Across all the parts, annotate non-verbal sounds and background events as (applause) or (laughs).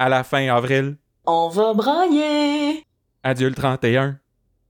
à la fin avril. On va brailler. Adieu le 31.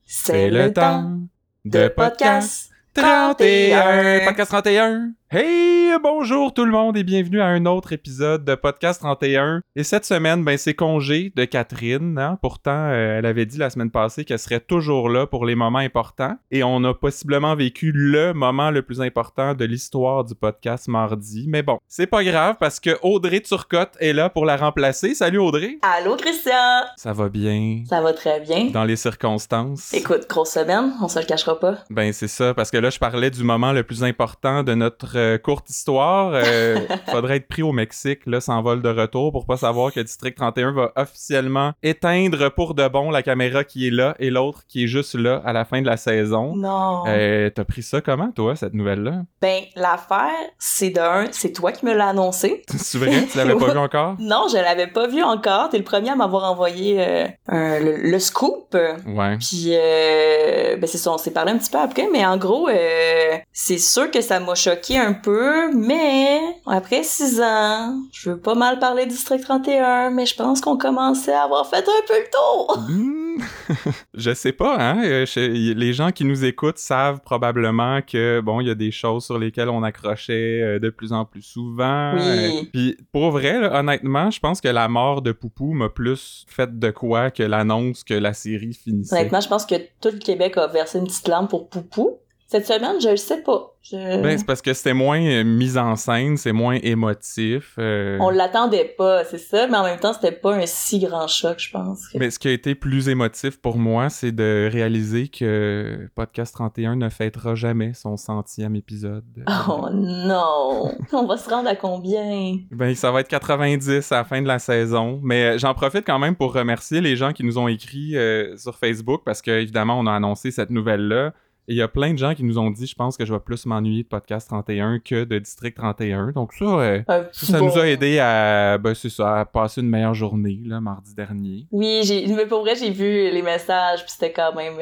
C'est le temps de podcast 31. Podcast 31. Hey, bonjour tout le monde et bienvenue à un autre épisode de Podcast 31. Et cette semaine, ben c'est congé de Catherine. Hein? Pourtant, euh, elle avait dit la semaine passée qu'elle serait toujours là pour les moments importants. Et on a possiblement vécu le moment le plus important de l'histoire du podcast mardi. Mais bon, c'est pas grave parce que Audrey Turcotte est là pour la remplacer. Salut Audrey. Allô, Christian? Ça va bien? Ça va très bien. dans les circonstances? Écoute, grosse semaine, on se le cachera pas. Ben c'est ça, parce que là je parlais du moment le plus important de notre euh, courte histoire. Euh, (laughs) faudrait être pris au Mexique, là, sans vol de retour, pour pas savoir que District 31 va officiellement éteindre pour de bon la caméra qui est là et l'autre qui est juste là à la fin de la saison. Non. Euh, T'as pris ça comment, toi, cette nouvelle-là? Ben, l'affaire, c'est d'un, c'est toi qui me l'as annoncé. (laughs) C'est vrai? Tu l'avais pas (laughs) vu encore? Non, je l'avais pas vu encore. T'es le premier à m'avoir envoyé euh, un- le, le scoop. Ouais. Puis, euh, ben c'est ça, on s'est parlé un petit peu après, mais en gros, euh, c'est sûr que ça m'a choqué un peu, mais après six ans, je veux pas mal parler du District 31, mais je pense qu'on commençait à avoir fait un peu le tour. Hmm. (laughs) (laughs) je sais pas, hein. euh, je- les gens qui nous écoutent savent probablement que, bon, il y a des choses sur lesquelles on accrochait euh, de plus en plus souvent. Oui. Puis, pour vrai, là, honnêtement, je pense que la mort de Poupou m'a plus fait de quoi que l'annonce que la série finissait. Honnêtement, je pense que tout le Québec a versé une petite lampe pour Poupou. Cette semaine, je le sais pas. Je- Ben, c'est parce que c'était moins euh, mis en scène, c'est moins émotif. euh, On l'attendait pas, c'est ça, mais en même temps, c'était pas un si grand choc, je pense. Mais ce qui a été plus émotif pour moi, c'est de réaliser que Podcast 31 ne fêtera jamais son centième épisode. Oh non! On va se rendre à combien? Ben, ça va être 90 à la fin de la saison. Mais euh, j'en profite quand même pour remercier les gens qui nous ont écrit euh, sur Facebook parce que, évidemment, on a annoncé cette nouvelle-là. Et il y a plein de gens qui nous ont dit, je pense que je vais plus m'ennuyer de Podcast 31 que de District 31. Donc ça, euh, Un ça, ça bon- nous a aidé à, ben, c'est ça, à passer une meilleure journée, là, mardi dernier. Oui, j'ai, mais pour vrai, j'ai vu les messages, puis c'était quand même.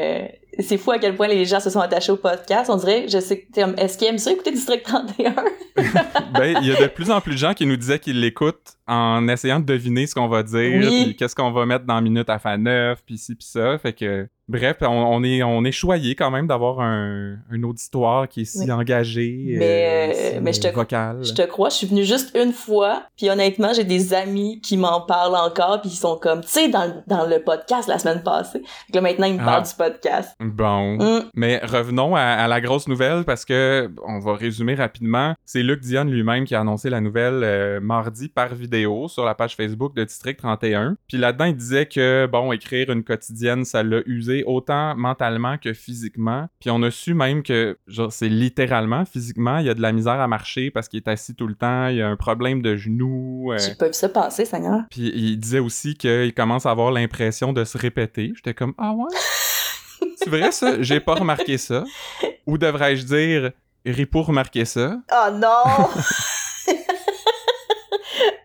C'est fou à quel point les gens se sont attachés au podcast. On dirait, je sais, est-ce qu'ils aiment ça écouter District 31? (laughs) ben, il y a de plus en plus de gens qui nous disaient qu'ils l'écoutent en essayant de deviner ce qu'on va dire, Oui. puis qu'est-ce qu'on va mettre dans Minute à fin 9, puis ci, puis ça. Fait que, bref, on, on est, on est choyé quand même d'avoir un, un auditoire qui est si engagé, Mais, euh, euh, si mais je te- vocal. Je te crois, je suis venue juste une fois, puis honnêtement, j'ai des amis qui m'en parlent encore, puis ils sont comme, tu sais, dans, le- dans le podcast la semaine passée. Fait que là, maintenant, ils me Ah. parlent du podcast. Bon. Hum, Mais revenons à, à la grosse nouvelle parce que on va résumer rapidement. C'est Luc Dion lui-même qui a annoncé la nouvelle euh, mardi par vidéo sur la page Facebook de District 31. Puis là-dedans, il disait que bon, écrire une quotidienne, ça l'a usé autant mentalement que physiquement. Puis on a su même que genre c'est littéralement physiquement, il y a de la misère à marcher parce qu'il est assis tout le temps, il y a un problème de genoux. euh, J'ai pas vu ça passer, Seigneur. puis il disait aussi qu'il commence à avoir l'impression de se répéter. J'étais comme Ah ouais? (laughs) C'est vrai ça? J'ai pas remarqué ça. Ou devrais-je dire Ripo remarqué ça? Oh non! (laughs)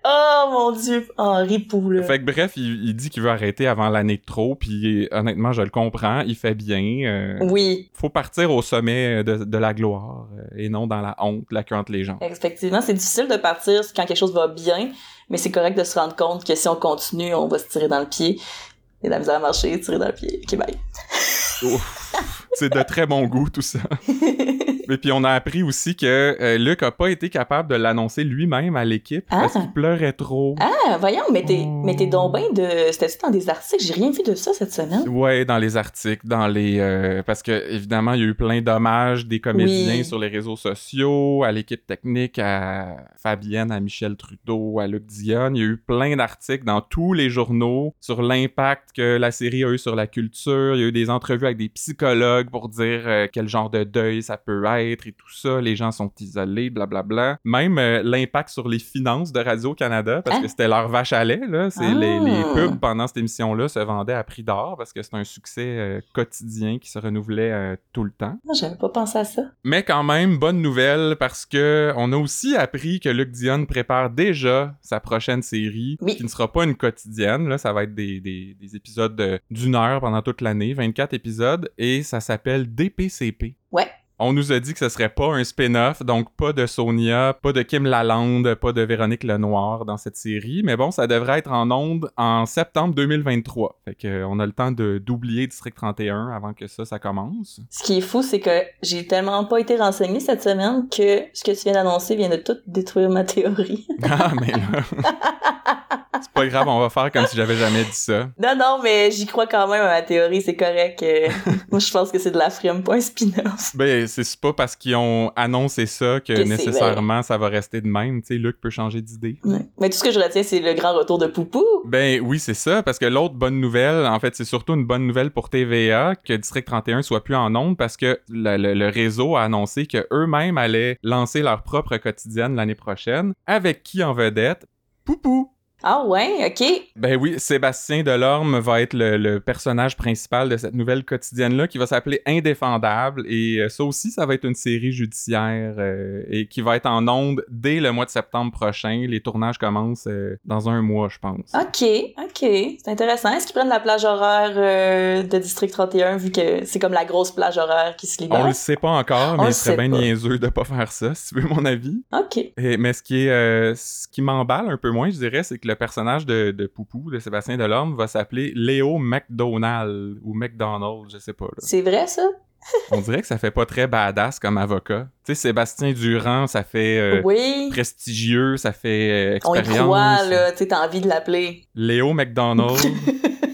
oh mon dieu! Oh, ripou, là. Fait que bref, il, il dit qu'il veut arrêter avant l'année de trop, puis honnêtement, je le comprends, il fait bien. euh, Oui, Faut partir au sommet de, de la gloire euh, et non dans la honte, la queue entre les jambes. effectivement, c'est difficile de partir quand quelque chose va bien, mais c'est correct de se rendre compte que si on continue, on va se tirer dans le pied. Et la misère à marcher, tirer dans le pied. Ok, bye. C'est de très bon goût tout ça. (laughs) (laughs) Et puis on a appris aussi que euh, Luc a pas été capable de l'annoncer lui-même à l'équipe parce Ah. qu'il pleurait trop. Ah, voyons, mais t'es, Oh. mais t'es donc bien de. C'était-tu dans des articles? J'ai rien vu de ça cette semaine. Ouais, dans les articles, dans les euh, parce que évidemment il y a eu plein d'hommages des comédiens Oui. sur les réseaux sociaux, à l'équipe technique, à Fabienne, à Michel Trudeau, à Luc Dion. Il y a eu plein d'articles dans tous les journaux sur l'impact que la série a eu sur la culture. Il y a eu des entrevues avec des psychologues pour dire euh, quel genre de deuil ça peut être et tout ça. Les gens sont isolés, blablabla. Même euh, l'impact sur les finances de Radio-Canada parce Hein? que c'était leur vache à lait, là. C'est Ah. les, les pubs pendant cette émission-là se vendaient à prix d'or parce que c'est un succès euh, quotidien qui se renouvelait euh, tout le temps. Ah, J'avais pas pensé à ça. Mais quand même, bonne nouvelle parce que on a aussi appris que Luc Dion prépare déjà sa prochaine série Oui. qui ne sera pas une quotidienne. Là, ça va être des, des- des épisodes de- d'une heure pendant toute l'année, 24 épisodes, et ça s'appelle DPCP. Ouais. On nous a dit que ce serait pas un spin-off, donc pas de Sonia, pas de Kim Lalande, pas de Véronique Lenoir dans cette série. Mais bon, ça devrait être en onde en septembre 2023. Fait que, euh, on a le temps de d'oublier District 31 avant que ça, ça commence. Ce qui est fou, c'est que j'ai tellement pas été renseignée cette semaine que ce que tu viens d'annoncer vient de tout détruire ma théorie. Ah, mais là... (laughs) c'est pas grave, on va faire comme si j'avais jamais dit ça. Non, non, mais j'y crois quand même à ma théorie, c'est correct. (laughs) Moi, je pense que c'est de la frime, pas un spin-off. Ben, c'est pas parce qu'ils ont annoncé ça que, nécessairement ça va rester de même. Tu sais, Luc peut changer d'idée. Ouais. Mais tout ce que je retiens, c'est le grand retour de Poupou. Ben oui, c'est ça, parce que l'autre bonne nouvelle, en fait, c'est surtout une bonne nouvelle pour TVA que District 31 soit plus en ondes parce que le, le- le réseau a annoncé que eux-mêmes allaient lancer leur propre quotidienne l'année prochaine. Avec qui en vedette? Poupou! Ah ouais, ok. Ben oui, Sébastien Delorme va être le, le personnage principal de cette nouvelle quotidienne-là qui va s'appeler Indéfendable. Et euh, ça aussi, ça va être une série judiciaire euh, et qui va être en ondes dès le mois de septembre prochain. Les tournages commencent euh, dans un mois, je pense. Ok, ok. C'est intéressant. Est-ce qu'ils prennent la plage horaire euh, de District 31 vu que c'est comme la grosse plage horaire qui se On libère? le sait pas encore, On mais il serait bien pas. niaiseux de pas faire ça, si tu veux mon avis. Ok. Et- mais ce qui est, ce qui m'emballe un peu moins, je dirais, c'est que le personnage de, de Poupou, de Sébastien Delorme, va s'appeler Léo McDonald ou McDonald, je sais pas. C'est vrai, ça? On dirait que ça fait pas très badass comme avocat. Tu sais, Sébastien Durand, ça fait euh, oui. prestigieux, ça fait euh, On y expérience. croit, là. Tu sais, t'as envie de l'appeler. Léo McDonald, (laughs)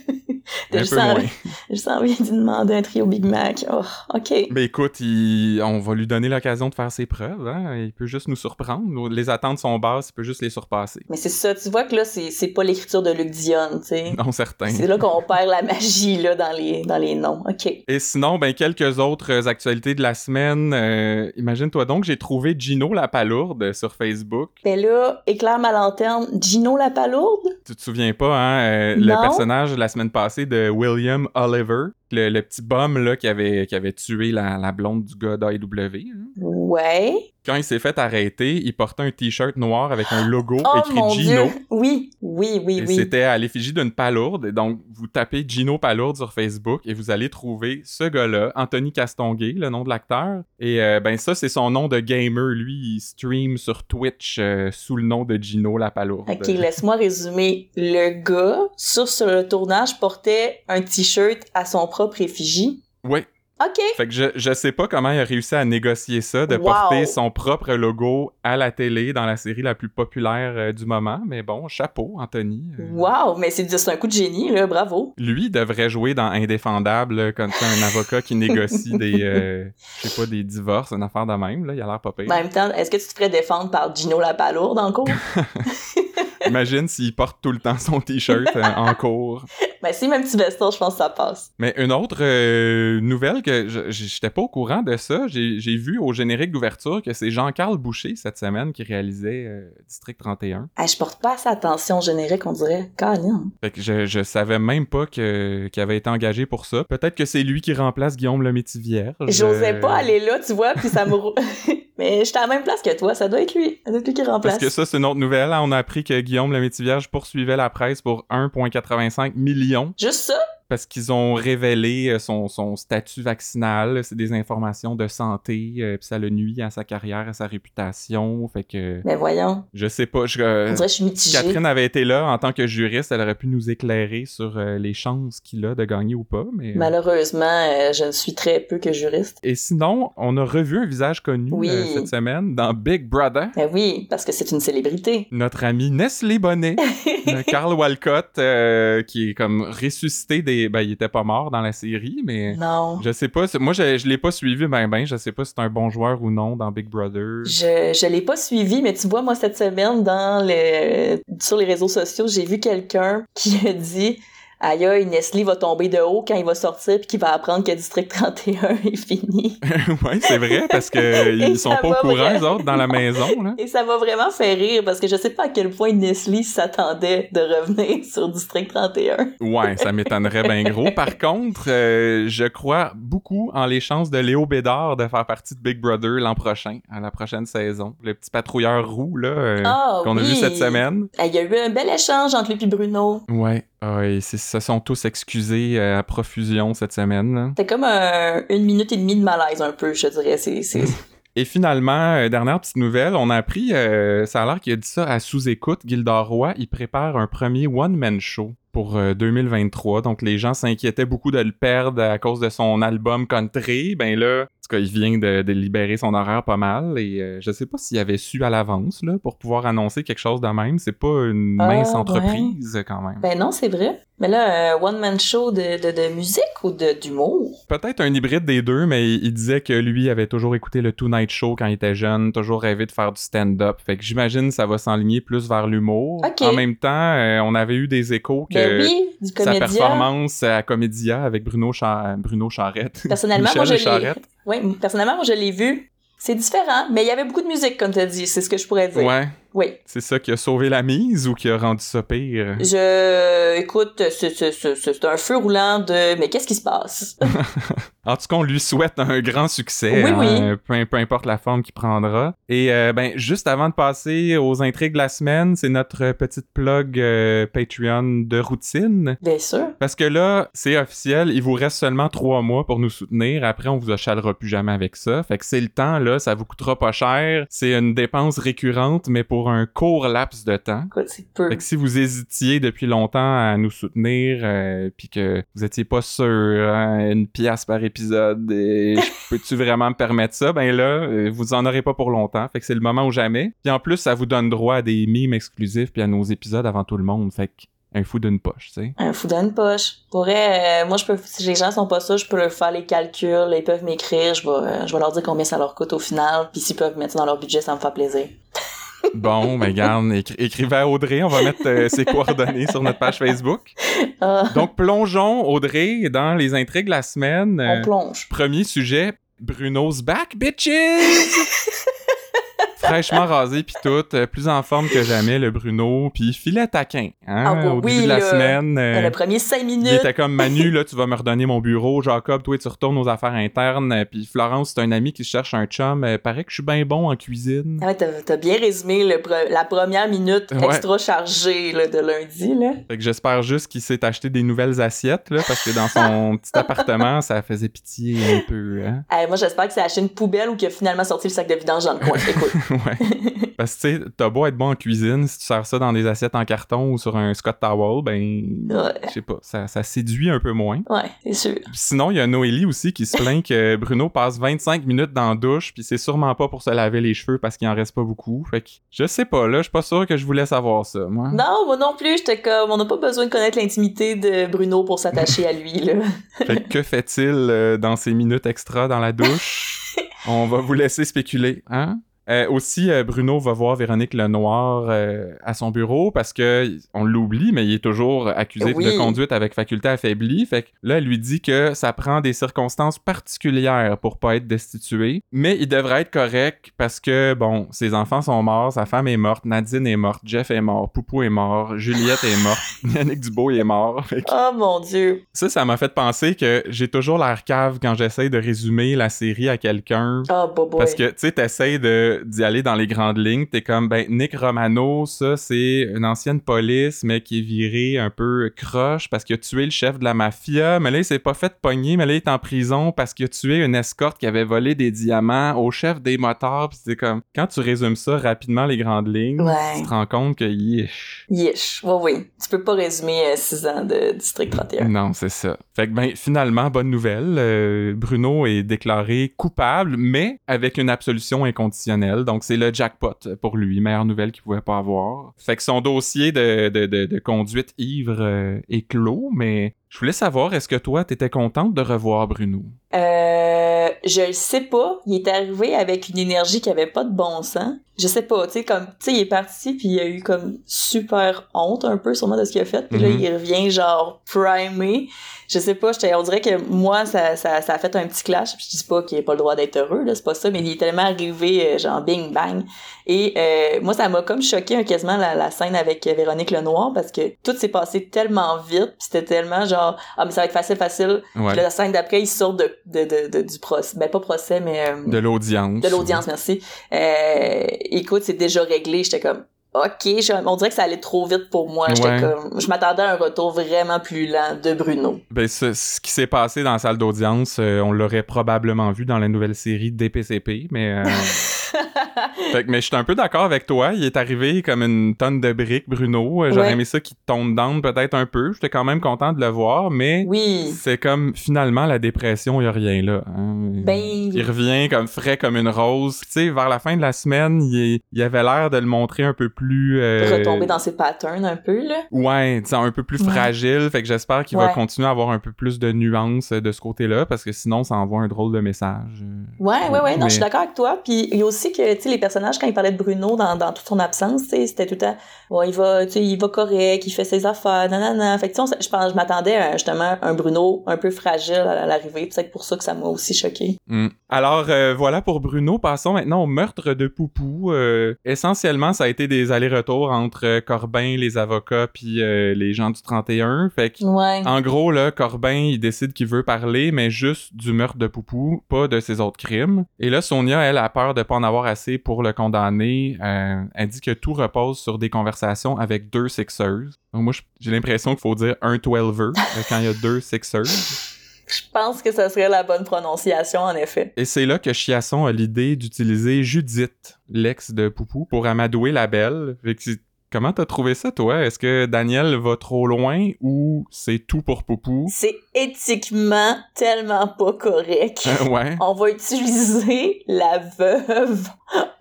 T'as juste envie- juste envie de demander un trio Big Mac. Oh, ok. Ben écoute, il- on va lui donner l'occasion de faire ses preuves. Hein? Il peut juste nous surprendre. Les attentes sont basses, il peut juste les surpasser. Mais c'est ça, tu vois que là, c'est pas l'écriture de Luc Dion, tu sais. Non, certain. C'est là qu'on perd la magie, là, dans les, dans les noms. OK. Et sinon, ben quelques autres actualités de la semaine. Euh, Imagine-toi donc, j'ai trouvé Gino la palourde sur Facebook. Ben là, éclaire ma lanterne, Gino la palourde? Tu te souviens pas, hein, euh, le personnage la semaine passée de William Oliver, le, petit bum là qui avait, qui avait tué la, la blonde du gars d'AEW. hein. Ouais. Quand il s'est fait arrêter, il portait un t-shirt noir avec un logo Oh écrit mon Gino. dieu! Oui, oui, oui, Et oui. c'était à l'effigie d'une palourde. Donc, vous tapez Gino Palourde sur Facebook et vous allez trouver ce gars-là, Anthony Castonguay, le nom de l'acteur. Et euh, ben ça, c'est son nom de gamer. Lui, il stream sur Twitch euh, sous le nom de Gino la palourde. Ok, laisse-moi résumer. Le gars, sur, sur le tournage, portait un t-shirt à son propre effigie. Ouais. Ok. Fait que je, je sais pas comment il a réussi à négocier ça, de Wow. porter son propre logo à la télé dans la série la plus populaire euh, du moment. Mais bon, chapeau, Anthony. Euh, Wow, mais c'est un coup de génie, là, bravo. Lui devrait jouer dans Indéfendable quand c'est un avocat qui négocie des, euh, je sais pas, des divorces, une affaire de même. Là, il a l'air pas pire. En même temps, est-ce que tu te ferais défendre par Gino la palourde en cours? (laughs) Imagine s'il porte tout le temps son t-shirt euh, en cours. (laughs) ben si, même petit veston, je pense que ça passe. Mais une autre euh, nouvelle que je j'étais pas au courant de ça, j'ai vu au générique d'ouverture que c'est Jean-Carl Boucher cette semaine qui réalisait euh, District 31. Hey, je porte pas assez attention au générique, on dirait. Canin. Fait que je, je savais même pas qu'il avait été engagé pour ça. Peut-être que c'est lui qui remplace Guillaume le métier vierge. J'osais Euh, pas aller là, tu vois, puis ça me... (laughs) mais j'étais à la même place que toi, ça doit être lui. Ça doit être lui qui remplace. Parce que ça, c'est une autre nouvelle. hein. On a appris que Guillaume le métier vierge poursuivait la presse pour 1,85 millions Juste ça? Parce qu'ils ont révélé euh, son, son statut vaccinal. C'est des informations de santé, euh, puis ça le nuit à sa carrière, à sa réputation. Fait que Mais voyons, je sais pas. Je, euh, on dirait que je suis mitigée. Catherine avait été là en tant que juriste, elle aurait pu nous éclairer sur euh, les chances qu'il a de gagner ou pas. Mais... Malheureusement, je ne suis très peu que juriste. Et sinon, on a revu un visage connu Oui. cette semaine dans Big Brother. Ben oui, parce que c'est une célébrité. Notre ami Nestlé Bonnet, (laughs) Carl Walcott, qui est comme ressuscité des. Ben, il était pas mort dans la série, mais. Non. Je sais pas, moi je, je l'ai pas suivi ben ben, je sais pas si c'est un bon joueur ou non dans Big Brother. Je, je l'ai pas suivi, mais tu vois, moi, cette semaine, dans le, sur les réseaux sociaux, j'ai vu quelqu'un qui a dit Aïe, Nestlé va tomber de haut quand il va sortir puis qu'il va apprendre que District 31 (laughs) est fini. (laughs) ouais, c'est vrai, parce que (laughs) Et ils sont pas au va courant, les autres, dans la maison, là. Et ça m'a vraiment fait rire parce que je sais pas à quel point Nestlé s'attendait de revenir sur District 31. Ouais, ça m'étonnerait bien gros. Par contre, euh, je crois beaucoup en les chances de Léo Bédard de faire partie de Big Brother l'an prochain, à la prochaine saison. Le petit patrouilleur roux, là, euh, Ah qu'on a oui. vu cette semaine. Il y a eu un bel échange entre lui et Bruno. Ouais. Ah, ils se sont tous excusés à profusion cette semaine. C'était comme un- une minute et demie de malaise, un peu, je dirais. C'est, c'est... (laughs) Et finalement, euh, dernière petite nouvelle, on a appris, euh, ça a l'air qu'il a dit ça à sous-écoute, Gildor Roy, il prépare un premier one-man show pour euh, 2023. Donc les gens s'inquiétaient beaucoup de le perdre à cause de son album Country. Ben là, en tout cas, il vient de, de libérer son horaire pas mal. Et euh, je sais pas s'il avait su à l'avance là, pour pouvoir annoncer quelque chose de même. C'est pas une Ah, mince ouais. entreprise quand même. Ben non, c'est vrai. Mais là, un one-man show de, de, de musique ou d'humour? Peut-être un hybride des deux, mais il il disait que lui avait toujours écouté le Tonight Show quand il était jeune, toujours rêvé de faire du stand-up. Fait que j'imagine que ça va s'enligner plus vers l'humour. En même temps, euh, on avait eu des échos que Ben oui, du sa performance à Comédia avec Bruno, Char- Bruno Charrette. (laughs) Personnellement, moi, je. Charette. Oui, personnellement, moi, je l'ai vu. C'est différent, mais il y avait beaucoup de musique, comme tu as dit. C'est ce que je pourrais dire. Ouais, Oui. c'est ça qui a sauvé la mise ou qui a rendu ça pire? Je... Écoute, c'est, un feu roulant de... Mais qu'est-ce qui se passe? (laughs) En tout cas, on lui souhaite un grand succès, Oui, hein, oui. Peu, peu importe la forme qu'il prendra. Et euh, ben, juste avant de passer aux intrigues de la semaine, c'est notre petite plug euh, Patreon de routine. Bien sûr. Parce que là, c'est officiel, il vous reste seulement trois mois pour nous soutenir. Après, on vous achalera plus jamais avec ça. Fait que c'est le temps, là, ça vous coûtera pas cher. C'est une dépense récurrente, mais pour un court laps de temps. C'est peu. Fait que si vous hésitiez depuis longtemps à nous soutenir, euh, puis que vous étiez pas sûr, hein, une pièce par épisode, et (laughs) peux-tu vraiment me permettre ça? Ben là, euh, vous en aurez pas pour longtemps. Fait que c'est le moment ou jamais. Puis en plus, ça vous donne droit à des mimes exclusifs puis à nos épisodes avant tout le monde. Fait que un fou d'une poche, tu sais. Un fou d'une poche. Pour vrai, euh, moi, je peux, si les gens sont pas ça, je peux leur faire les calculs, ils peuvent m'écrire, je vais, euh, je vais leur dire combien ça leur coûte au final, puis s'ils peuvent mettre ça dans leur budget, ça me fait plaisir. (laughs) Bon, ben garde, écri- écrivez à Audrey, on va mettre euh, ses coordonnées sur notre page Facebook. (laughs) Ah, Donc plongeons, Audrey, dans les intrigues de la semaine. on Euh, plonge. Premier sujet, Bruno's back, bitches! (laughs) Fraîchement rasé puis tout, euh, plus en forme que jamais le Bruno, puis filet taquin, hein, Ah, au oui, début de la là. semaine. euh, le premier cinq il minutes. était comme Manu, là, tu vas me redonner mon bureau. Jacob, toi, tu retournes aux affaires internes. euh, Puis Florence, c'est un ami qui cherche un chum. Euh, paraît que je suis bien bon en cuisine. Ah ouais, t'as, bien résumé le pre- la première minute Ouais. extra chargée là, de lundi, là. Fait que j'espère juste qu'il s'est acheté des nouvelles assiettes, là, parce que dans son (laughs) petit appartement, ça faisait pitié un peu, hein. Eh, moi, j'espère que c'est acheté une poubelle ou qu'il a finalement sorti le sac de vidange dans le coin. Écoute. (laughs) ouais. Parce que, tu sais, t'as beau être bon en cuisine, si tu sers ça dans des assiettes en carton ou sur un Scott Towel, ben, Ouais. je sais pas, ça, ça séduit un peu moins. Ouais, c'est sûr. Sinon, il y a Noélie aussi qui se plaint que Bruno passe 25 minutes dans la douche, puis c'est sûrement pas pour se laver les cheveux parce qu'il en reste pas beaucoup. Fait que, je sais pas, là, je suis pas sûr que je voulais savoir ça, moi. Non, moi non plus, j'étais comme, on n'a pas besoin de connaître l'intimité de Bruno pour s'attacher à lui, là. (laughs) Fait que, que fait-il euh, dans ces minutes extra dans la douche? (laughs) On va vous laisser spéculer, hein? Euh, aussi, euh, Bruno va voir Véronique Lenoir euh, à son bureau parce que on l'oublie, mais il est toujours accusé Oui. de conduite avec faculté affaiblie. Fait que là, elle lui dit que ça prend des circonstances particulières pour pas être destitué, mais il devrait être correct parce que bon, ses enfants sont morts, sa femme est morte, Nadine est morte, Jeff est mort, Poupou est mort, Juliette est morte, (laughs) Yannick Dubois est mort. Que Oh mon dieu. ça, ça m'a fait penser que j'ai toujours l'air cave quand j'essaye de résumer la série à quelqu'un. Oh. Parce que, tu sais, t'essayes de- d'y aller dans les grandes lignes. T'es comme, ben, Nick Romano, ça, c'est une ancienne police, mais qui est viré un peu croche parce qu'il a tué le chef de la mafia. Mais là, il s'est pas fait pogner, mais là, il est en prison parce qu'il a tué une escorte qui avait volé des diamants au chef des motards. Puis c'est comme, quand tu résumes ça rapidement, les grandes lignes, Ouais. tu te rends compte que, yish. Yesh. Oui, oui. Tu peux pas résumer 6 ans de District 31. Non, c'est ça. Fait que ben finalement, bonne nouvelle, euh, Bruno est déclaré coupable, mais avec une absolution inconditionnelle. Donc c'est le jackpot pour lui, meilleure nouvelle qu'il pouvait pas avoir. Fait que son dossier de, conduite ivre euh, est clos, mais je voulais savoir, est-ce que toi, t'étais contente de revoir Bruno? Euh, je le sais pas. Il est arrivé avec une énergie qui avait pas de bon sens. Je sais pas, tu sais, comme, tu sais, il est parti puis il a eu comme super honte un peu sûrement de ce qu'il a fait. Puis là, Mhm. il revient genre primé. Je sais pas, on dirait que moi, ça, ça, ça a fait un petit clash. Puis je dis pas qu'il a pas le droit d'être heureux, là, c'est pas ça, mais il est tellement arrivé, euh, genre bing bang. Et euh, moi, ça m'a comme choqué hein, quasiment la, la scène avec euh, Véronique Lenoir parce que tout s'est passé tellement vite, puis c'était tellement genre ah mais ça va être facile facile. Ouais. Puis la scène d'après, il sort de, de, de, de- du procès. Ben, pas procès, mais... euh, De l'audience. de l'audience, merci. Euh, écoute, c'est déjà réglé. J'étais comme, OK, je- on dirait que ça allait trop vite pour moi. J'étais Ouais. comme, je m'attendais à un retour vraiment plus lent de Bruno. Ben, ce, ce qui s'est passé dans la salle d'audience, euh, on l'aurait probablement vu dans la nouvelle série DPCP, mais... euh, (laughs) fait que- mais je suis un peu d'accord avec toi. Il est arrivé comme une tonne de briques, Bruno. Euh, J'aurais Ouais. aimé ça qu'il tombe down peut-être un peu. J'étais quand même content de le voir, mais... Oui. C'est comme, finalement, la dépression, il a rien là. hein. Ben, Il revient comme frais comme une rose. Tu sais, vers la fin de la semaine, il, est- il avait l'air de le montrer un peu plus... euh, retomber dans ses patterns un peu, là. Ouais, un peu plus Ouais. fragile. Fait que j'espère qu'il va continuer à avoir un peu plus de nuances euh, de ce côté-là, parce que sinon, ça envoie un drôle de message. euh. Ouais, ouais, ouais, non, Mais- je suis d'accord avec toi. Puis il y a aussi que, tu sais, les personnages, quand ils parlaient de Bruno dans, dans toute son absence, tu sais, c'était tout le temps, ouais, il va, tu sais, il va correct, il fait ses affaires, nanana. Fait que, je pense, je m'attendais à, justement, un Bruno un peu fragile à l'arrivée. Puis C'est pour ça que ça m'a aussi choqué. Hmm. Alors, euh, voilà pour Bruno. Passons maintenant au meurtre de Poupou. Euh, essentiellement, ça a été des allers-retours entre euh, Corbin, les avocats, puis euh, les gens du 31. Fait que Ouais. En gros, là, Corbin, il décide qu'il veut parler, mais juste du meurtre de Poupou, pas de ses autres crimes. Et là, Sonia, elle, a peur de pas en avoir assez pour le condamner. Euh, elle dit que tout repose sur des conversations avec deux Sixers. Donc moi, j'ai l'impression qu'il faut dire un 12er euh, quand il y a deux Sixers. Je pense que ça serait la bonne prononciation, en effet. Et c'est là que Chiasson a l'idée d'utiliser Judith, l'ex de Poupou, pour amadouer la belle. Fait que c'est- Comment t'as trouvé ça, toi? Est-ce que Daniel va trop loin ou c'est tout pour Poupou? C'est éthiquement tellement pas correct. Euh, ouais. On va utiliser la veuve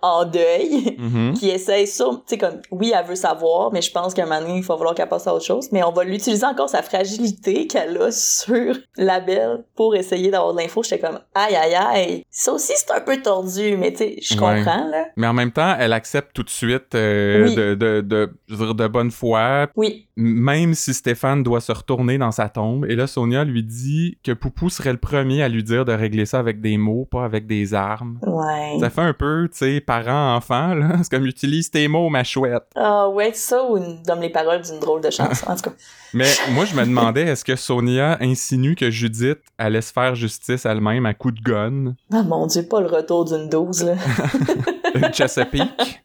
en deuil Mhm. qui essaye sur, tu sais, comme, oui, elle veut savoir, mais je pense qu'à un moment donné, il va falloir qu'elle passe à autre chose, mais on va l'utiliser encore sa fragilité qu'elle a sur la belle pour essayer d'avoir de l'info. J'étais comme, aïe, aïe, aïe. Ça aussi, c'est un peu tordu, mais tu sais, je Ouais. comprends, là. Mais en même temps, elle accepte tout de suite euh, Oui. de, de, de, je veux dire, de bonne foi, Oui, même si Stéphane doit se retourner dans sa tombe. Et là, Sonia lui dit que Poupou serait le premier à lui dire de régler ça avec des mots, pas avec des armes. ouais. Ça fait un peu, tu sais, parent-enfant, là. (laughs) C'est comme utilise tes mots, ma chouette. Ah ouais, ça ou une- donne les paroles d'une drôle de chanson, en tout cas. (laughs) Mais moi, je me demandais, est-ce que Sonia insinue que Judith allait se faire justice elle-même à coup de gun? Ah mon dieu, pas le retour d'une dose, là. (laughs) (laughs) Chesapeake?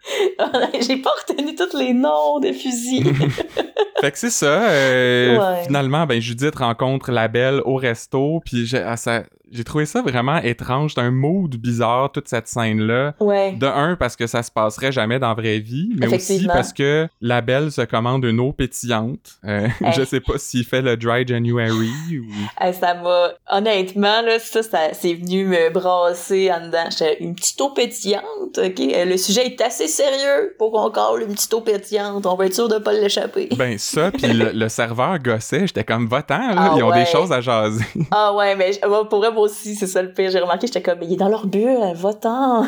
J'ai pas retenu tous les noms des fusils. (laughs) Fait que c'est ça. euh, Ouais. Finalement, ben Judith rencontre la belle au resto, puis j'ai ah, ça- j'ai trouvé ça vraiment étrange. C'est un mood bizarre toute cette scène-là. ouais. De un parce que ça se passerait jamais dans la vraie vie, mais aussi parce que la belle se commande une eau pétillante. Euh, Hey. (laughs) Je sais pas s'il fait le dry January ou. Hey, ça m'a honnêtement là ça, ça c'est venu me brasser en dedans j'étais une petite eau pétillante ok? Euh, le sujet est assez sérieux pour qu'on colle une petite eau pétillante on va être sûr de pas l'échapper Ben ça, (laughs) puis le, le serveur gossait, j'étais comme votant, là, Ah ils ont ouais. des choses à jaser. ah ouais mais pour vrai aussi c'est ça le pire. J'ai remarqué j'étais comme il est dans leur bulle va-t'en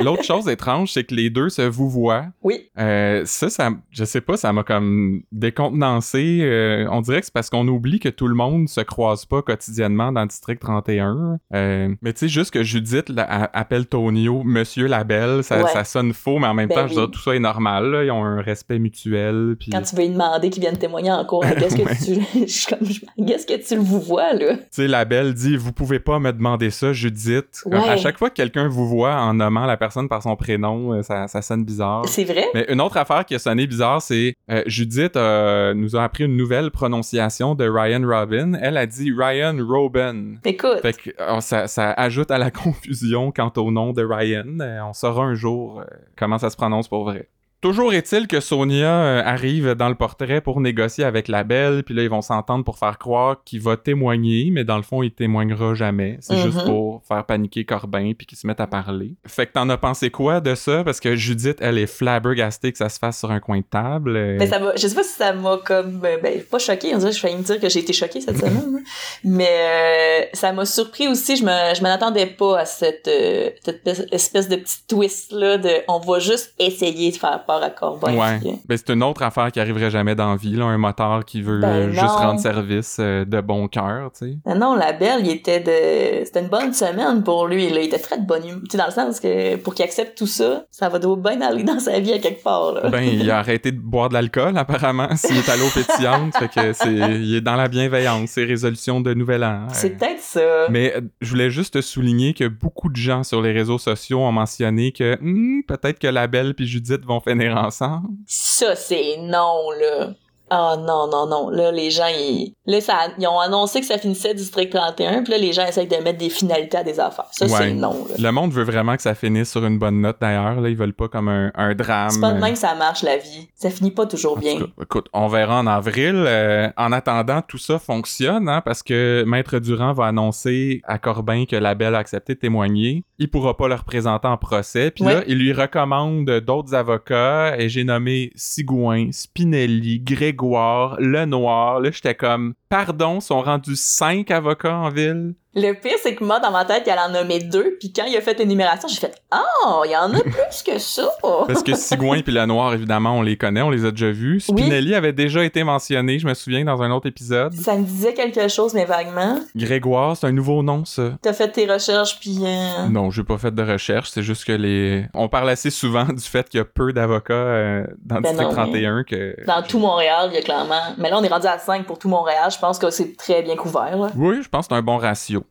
L'autre chose étrange, c'est que les deux se vous voient. oui Euh, ça, ça, je sais pas, ça m'a comme décontenancé. Euh, on dirait que c'est parce qu'on oublie que tout le monde se croise pas quotidiennement dans le district 31. Euh, mais tu sais, juste que Judith là, appelle Tonio Monsieur Labelle, ça, Ouais. ça sonne faux, mais en même Ben temps, je veux dire, tout ça est normal. là. Ils ont un respect mutuel. Puis, quand tu veux lui demander qu'il vienne témoigner en cours qu'est-ce que (laughs) tu je qu'est-ce que tu le vous vois là? Tu sais, Labelle dit Vous pouvez pas me demander ça, Judith. Ouais. À chaque fois que quelqu'un vous voit en nommant la personne par son prénom, euh, ça, ça sonne bizarre. c'est vrai? Mais une autre affaire qui a sonné bizarre, c'est euh, Judith euh, nous a appris une nouvelle prononciation de Ryan Robin. Elle a dit Ryan Robin. écoute Fait que euh, ça, ça ajoute à la (laughs) confusion quant au nom de Ryan. Euh, on saura un jour comment ça se prononce pour vrai. Toujours est-il que Sonia euh, arrive dans le portrait pour négocier avec la belle, puis là ils vont s'entendre pour faire croire qu'il va témoigner, mais dans le fond il témoignera jamais. C'est Mhm. juste pour faire paniquer Corbin puis qu'il se mette à parler. Fait que t'en as pensé quoi de ça? Parce que Judith elle est flabbergastée que ça se fasse sur un coin de table. euh, Mais ça m'a, je sais pas si ça m'a comme, euh, ben, pas choqué, on dirait, je failli me dire que j'ai été choquée cette semaine, hein. mais euh, ça m'a surpris aussi, je me, je m'en attendais pas à cette, euh, cette espèce de petit twist-là de, on va juste essayer de faire peur à Corbin. Ouais. Puis, Ben, c'est une autre affaire qui arriverait jamais dans la vie, là, un moteur qui veut Ben euh, juste rendre service euh, de bon cœur, tu sais. Non, non, la belle, il était de, c'était une bonne semaine pour lui, là. Il était très de bonne humeur. Tu sais, dans le sens que, pour qu'il accepte tout ça, ça va doit bien aller dans sa vie à quelque part, là. Ben, il a arrêté de boire de l'alcool, apparemment, (laughs) s'il est à l'eau pétillante. fait que c'est, il est dans la bienveillance, ses résolutions de nouvel an. C'est Euh, peut-être ça. Mais euh, je voulais juste souligner que beaucoup de gens sur les réseaux sociaux ont mentionné que hmm, peut-être que la belle puis Judith vont finir ensemble? Ça, c'est non, là. Ah non, non, non. Là, les gens, ils... Là, ça... ils ont annoncé que ça finissait District 31, puis là, les gens essayent de mettre des finalités à des affaires. Ça, Ouais. c'est non, là. Le monde veut vraiment que ça finisse sur une bonne note d'ailleurs. Là, ils veulent pas comme un, un drame. C'est pas de même que ça marche, la vie. Ça finit pas toujours En bien. cas, écoute, on verra en avril. Euh, en attendant, tout ça fonctionne, hein, parce que Maître Durand va annoncer à Corbin que la belle a accepté de témoigner. Il pourra pas le représenter en procès. Puis là, il lui recommande d'autres avocats. Et j'ai nommé Sigouin, Spinelli, Grégoire, Lenoir. Là, j'étais comme, pardon, sont rendus cinq avocats en ville? Le pire, c'est que moi, dans ma tête, il en nommer deux, puis quand il a fait l'énumération, j'ai fait « Ah, il y en a (laughs) plus que ça! Parce que Sigouin puis Lenoir, évidemment, on les connaît, on les a déjà vus. Spinelli avait déjà été mentionné, je me souviens, dans un autre épisode. » Ça me disait quelque chose, mais vaguement. Grégoire, c'est un nouveau nom, ça. T'as fait tes recherches, puis... euh, Non, j'ai pas fait de recherche. C'est juste que les. On parle assez souvent (laughs) du fait qu'il y a peu d'avocats euh, dans le Ben district non, 31 que. Dans tout Montréal, il y a clairement... Mais là, on est rendu à 5 pour tout Montréal. Je pense que c'est très bien couvert, là. Oui, je pense que c'est un bon ratio.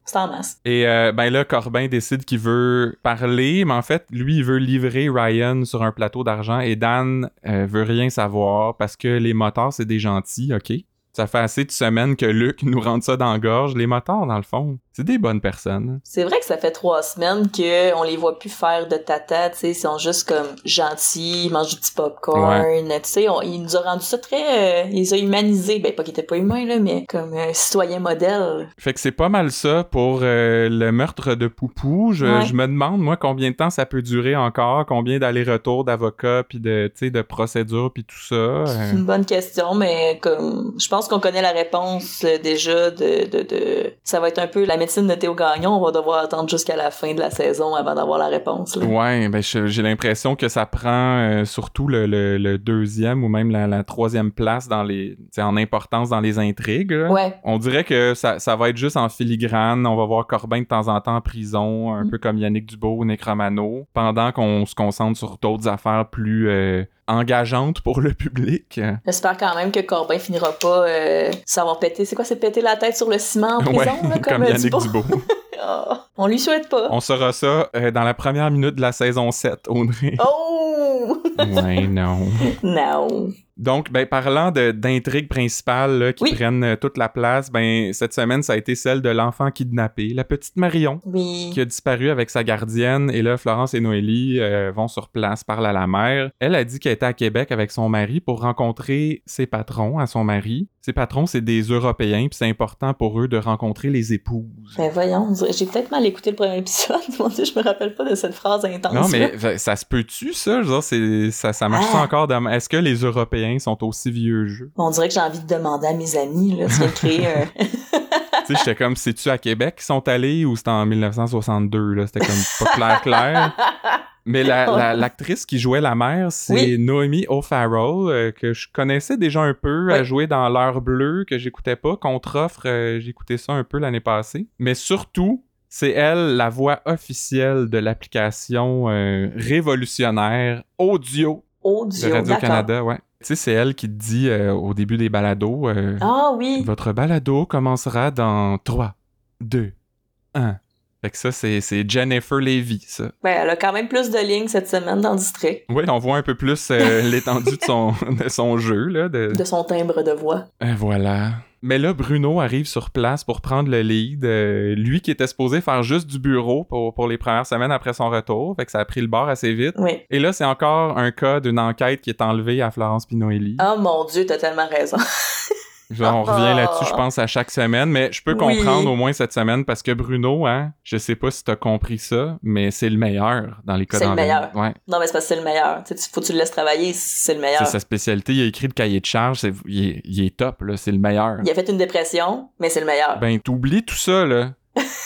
Et euh, ben là, Corbin décide qu'il veut parler, mais en fait, lui, il veut livrer Ryan sur un plateau d'argent et Dan euh, veut rien savoir parce que les motards, c'est des gentils, ok? Ça fait assez de semaines que Luc (laughs) nous rentre ça dans la gorge. Les motards, dans le fond, c'est des bonnes personnes. C'est vrai que ça fait trois semaines que on les voit plus faire de tata, tu sais, ils sont juste comme gentils, ils mangent du petit popcorn, tu sais, on- il nous a rendu ça très, euh, il les a humanisés, ben pas qu'ils étaient pas humains là, mais comme un citoyen modèle. Fait que c'est pas mal ça pour euh, le meurtre de Poupou. Je, Ouais. je me demande, moi, combien de temps ça peut durer encore, combien d'allers-retours d'avocats, puis de, tu sais, de procédures, puis tout ça. euh. C'est une bonne question, mais comme je pense qu'on connaît la réponse euh, déjà de, de, de ça va être un peu la médecine de Théo Gagnon, on va devoir attendre jusqu'à la fin de la saison avant d'avoir la réponse. là. Ouais, ben j'ai l'impression que ça prend euh, surtout le, le- le deuxième ou même la, la troisième place dans les, en importance dans les intrigues. Ouais. On dirait que ça, ça va être juste en filigrane. On va voir Corbin de temps en temps en prison, un Mm. peu comme Yannick Dubois ou Nick Romano, pendant qu'on se concentre sur d'autres affaires plus euh, engageantes pour le public. J'espère quand même que Corbin finira pas euh, savoir péter. C'est quoi, c'est péter la tête sur le ciment en prison, Ouais, là, comme, comme Yannick? Dubois? Ah, (laughs) on lui souhaite pas. On saura ça euh, dans la première minute de la saison 7, Audrey. Oh! (laughs) ouais, non. non. Donc, ben, parlant d'intrigues principales là, qui Oui. prennent euh, toute la place, ben, cette semaine, ça a été celle de l'enfant kidnappé, la petite Marion, Oui. qui a disparu avec sa gardienne. Et là, Florence et Noélie euh, vont sur place, parlent à la mère. Elle a dit qu'elle était à Québec avec son mari pour rencontrer ses patrons à son mari. Ses patrons, c'est des Européens, puis c'est important pour eux de rencontrer les épouses. Ben voyons, j'ai peut-être mal écouté le premier (laughs) épisode. Mon Dieu, je me rappelle pas de cette phrase intense. Non, mais ça, se peut-tu, ça? C'est- ça, ça marche ça Ah. encore? Est-ce que les Européens sont aussi vieux jeu? On dirait que j'ai envie de demander à mes amis, là, de créer un... tu sais, j'étais comme, c'est-tu à Québec qu'ils sont allés ou c'était en 1962, là? C'était comme pas clair, clair. Mais la- la- l'actrice qui jouait la mère, c'est Oui. Noémie O'Farrell, euh, que je connaissais déjà un peu. Elle Oui. jouait dans L'heure bleue, que j'écoutais pas. Contre-offre, euh, j'écoutais ça un peu l'année passée. Mais surtout, c'est elle, la voix officielle de l'application euh, révolutionnaire audio de audio. d'accord. Radio-Canada, ouais. Tu sais, c'est elle qui te dit euh, au début des balados... euh, Ah oui. votre balado commencera dans 3, 2, 1. Fait que ça, c'est Jennifer Levy, ça. Ben, elle a quand même plus de lignes cette semaine dans le district. Oui, on voit un peu plus euh, l'étendue de son, (laughs) de son jeu, là. De... De son timbre de voix. Euh, voilà. Mais là, Bruno arrive sur place pour prendre le lead. Euh, lui qui était supposé faire juste du bureau pour, pour les premières semaines après son retour. Fait que ça a pris le bord assez vite. Oui. Et là, c'est encore un cas d'une enquête qui est enlevée à Florence Pinoelli. Oh mon Dieu, t'as tellement raison. (laughs) Genre, on revient Ah. là-dessus, je pense, à chaque semaine. Mais je peux Oui. comprendre au moins cette semaine parce que Bruno, hein, je sais pas si t'as compris ça, mais c'est le meilleur dans les cas C'est le meilleur. Ouais. Non, mais c'est parce que c'est le meilleur. Tu faut que tu le laisses travailler, c'est le C'est meilleur. sa spécialité. Il a écrit le cahier de charge. c'est- Il, est, il est top, là. C'est le meilleur. Il a fait une dépression, mais c'est le meilleur. Ben, t'oublies tout ça, là.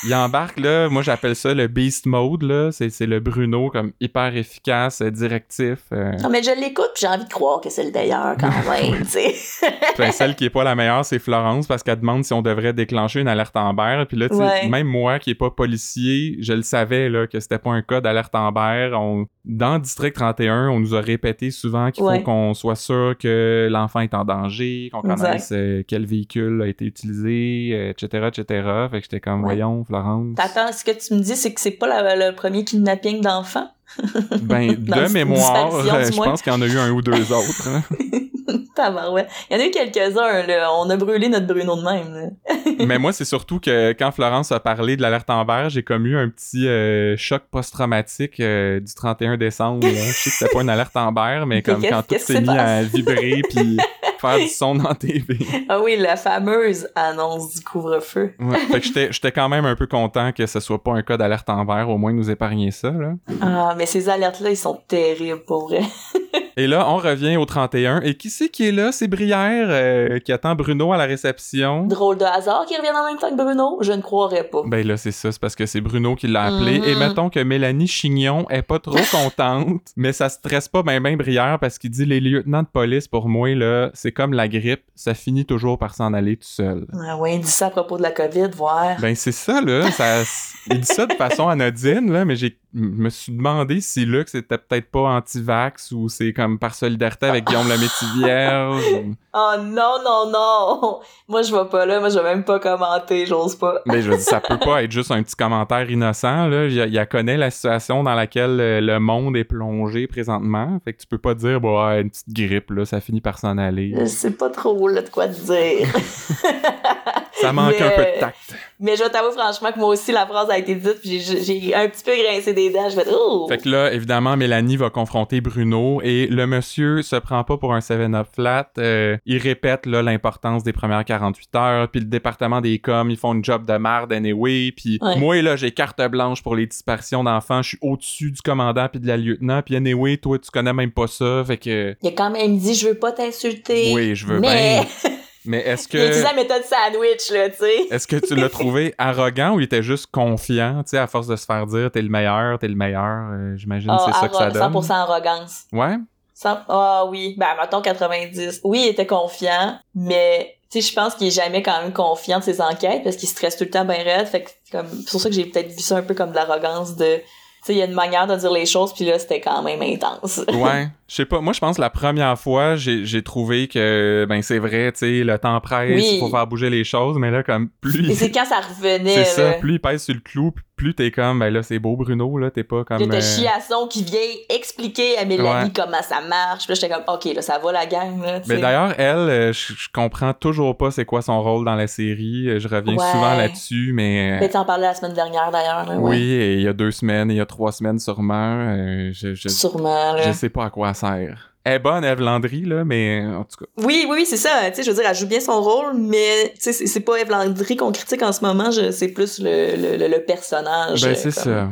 Il embarque, là, moi j'appelle ça le beast mode, là. C'est c'est le Bruno comme hyper efficace, euh, directif. euh. Non, mais je l'écoute, j'ai envie de croire que c'est le meilleur quand (laughs) même, tu sais. (laughs) Enfin, celle qui est pas la meilleure, c'est Florence parce qu'elle demande si on devrait déclencher une alerte Amber. Puis là, Ouais. même moi qui est pas policier, je le savais là que c'était pas un cas d'alerte Amber. On... Dans District 31, on nous a répété souvent qu'il Ouais. faut qu'on soit sûr que l'enfant est en danger, qu'on connaisse euh, quel véhicule a été utilisé, euh, etc., etc. Fait que j'étais comme, Ouais. Florence. Attends, ce que tu me dis, c'est que c'est pas la- le premier kidnapping d'enfant? (laughs) Ben, de mémoire, euh, je pense qu'il y en a eu un ou deux autres. hein. (laughs) Tabarouette. Il y en a eu quelques-uns, là. On a brûlé notre Bruno de même. (laughs) Mais moi, c'est surtout que quand Florence a parlé de l'alerte en vert, j'ai comme eu un petit euh, choc post-traumatique euh, du 31 décembre. là. Je sais que c'était pas une alerte en vert, mais comme quand tout s'est mis à vibrer puis faire du son dans (laughs) TV. Ah oui, la fameuse annonce du couvre-feu. Ouais. Fait que j'étais- (laughs) j'étais quand même un peu content que ce soit pas un cas d'alerte en vert, au moins nous épargner ça. Là. Ah, mais ces alertes-là, ils sont terribles, pour vrai. (laughs) Et là, on revient au 31. Et qui c'est qui est là? C'est Brière euh, qui attend Bruno à la réception. Drôle de hasard qu'ils reviennent en même temps que Bruno? Je ne croirais pas. Ben là, c'est ça, c'est parce que c'est Bruno qui l'a appelé. Mhm. Et mettons que Mélanie Chignon est pas trop (laughs) contente, mais ça stresse pas ben ben Brière parce qu'il dit les lieutenants de police, pour moi, là, c'est comme la grippe, ça finit toujours par s'en aller tout seul. Ah ouais, il dit ça à propos de la COVID, voir. Ben c'est ça, là. Ça, il dit ça de façon anodine, là, mais j'ai me suis demandé si Luc c'était peut-être pas anti-vax ou c'est comme par solidarité avec Guillaume la Vierge. ou- Oh (laughs) non, non, non! Moi, je vais pas là, moi, je vais même pas commenter, j'ose pas. Mais je veux dire, ça peut pas (laughs) être juste un petit commentaire innocent, là. Il, il connaît la situation dans laquelle euh, le monde est plongé présentement. Fait que tu peux pas dire, bah, ouais, une petite grippe, là, ça finit par s'en aller. Je sais pas trop, là, de quoi te dire. (laughs) Ça manque Mais- un peu de tact. Mais je vais t'avouer franchement que moi aussi, la phrase a été dite, puis j'ai un petit peu grincé des dents. Je vais oh! Fait que là, évidemment, Mélanie va confronter Bruno et le monsieur se prend pas pour un 7-up flat. Euh, il répète l'importance des premières 48 heures, puis le département des coms, ils font une job de merde anyway, puis Ouais. moi là, j'ai carte blanche pour les disparitions d'enfants, je suis au-dessus du commandant puis de la lieutenant, puis anyway, toi tu connais même pas ça, fait que Il a quand même dit, je veux pas t'insulter. oui, je veux mais... bien. (laughs) Mais est-ce Il a utilisé que la méthode sandwich, là, tu sais. est-ce que tu l'as trouvé (laughs) arrogant ou il était juste confiant, tu sais, à force de se faire dire t'es le meilleur, t'es le meilleur, euh, j'imagine Ah, c'est ça que ça donne? 100% arrogance. Ouais. Ah oui, ben mettons 90. Oui, il était confiant, mais tu sais, je pense qu'il est jamais quand même confiant de ses enquêtes parce qu'il stresse tout le temps bien raide. Fait que c'est comme c'est pour ça que j'ai peut-être vu ça un peu comme de l'arrogance de sais, il y a une manière de dire les choses puis là c'était quand même intense. (laughs) Ouais, je sais pas. Moi, je pense que la première fois, j'ai trouvé que, ben, c'est vrai, tu sais, le temps presse, Oui. il faut faire bouger les choses, mais là, comme, plus. Et c'est quand ça revenait (laughs) C'est ça, plus il pèse sur le clou, plus t'es comme, ben là, c'est beau, Bruno, là, t'es pas comme. T'as euh, Chiasson qui vient expliquer à Mélanie Ouais. comment ça marche. Puis là, j'étais comme, OK, là, ça va la gang, là, Mais sais. d'ailleurs, elle, euh, je je comprends toujours pas c'est quoi son rôle dans la série. Euh, Je reviens Ouais. souvent là-dessus, mais. Ben, t'en parlais la semaine dernière, d'ailleurs, ouais. Oui, et il y a deux semaines, et il y a trois semaines sûrement. euh, je, je, Sûrement, là. je sais pas à quoi ça sert. Elle est bonne, Eve Landry, là, mais en tout cas. Oui, oui, oui, c'est ça. Tu sais, je veux dire, elle joue bien son rôle, mais tu sais, c'est- pas Eve Landry qu'on critique en ce moment. C'est plus le, le, le- le personnage. Ben, euh, c'est ça.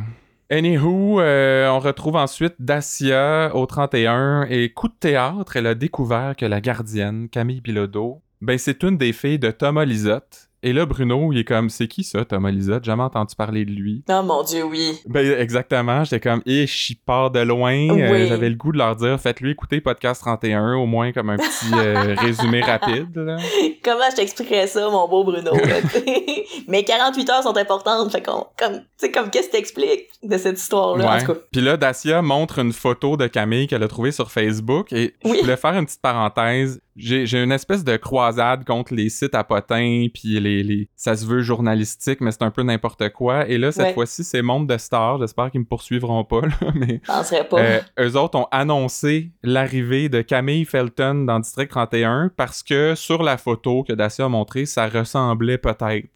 Anywho, euh, on retrouve ensuite Dacia au 31 et coup de théâtre, elle a découvert que la gardienne, Camille Bilodeau, ben c'est une des filles de Thomas Lisotte. Et là, Bruno, il est comme, c'est qui ça, Thomas Lisotte? Jamais entendu parler de lui. Oh mon dieu, oui. Ben, exactement. J'étais comme, eh, je pars de loin. Euh. J'avais le goût de leur dire, faites-lui écouter Podcast 31, au moins comme un petit euh, (laughs) résumé rapide. là. Comment je t'expliquerais ça, mon beau Bruno? mais (laughs) 48 heures sont importantes. Fait qu'on, comme, tu sais, comme qu'est-ce que t'expliques de cette histoire-là, en tout cas. Puis là, Dacia montre une photo de Camille qu'elle a trouvée sur Facebook et Oui. je voulais faire une petite parenthèse. J'ai une espèce de croisade contre les sites à potins puis les, les ça se veut journalistique mais c'est un peu n'importe quoi et là cette Ouais. fois-ci c'est Monde de Stars j'espère qu'ils me poursuivront pas là, (laughs) mais pas. euh, eux autres ont annoncé l'arrivée de Camille Felton dans District 31 parce que sur la photo que Dacia a montrée ça ressemblait peut-être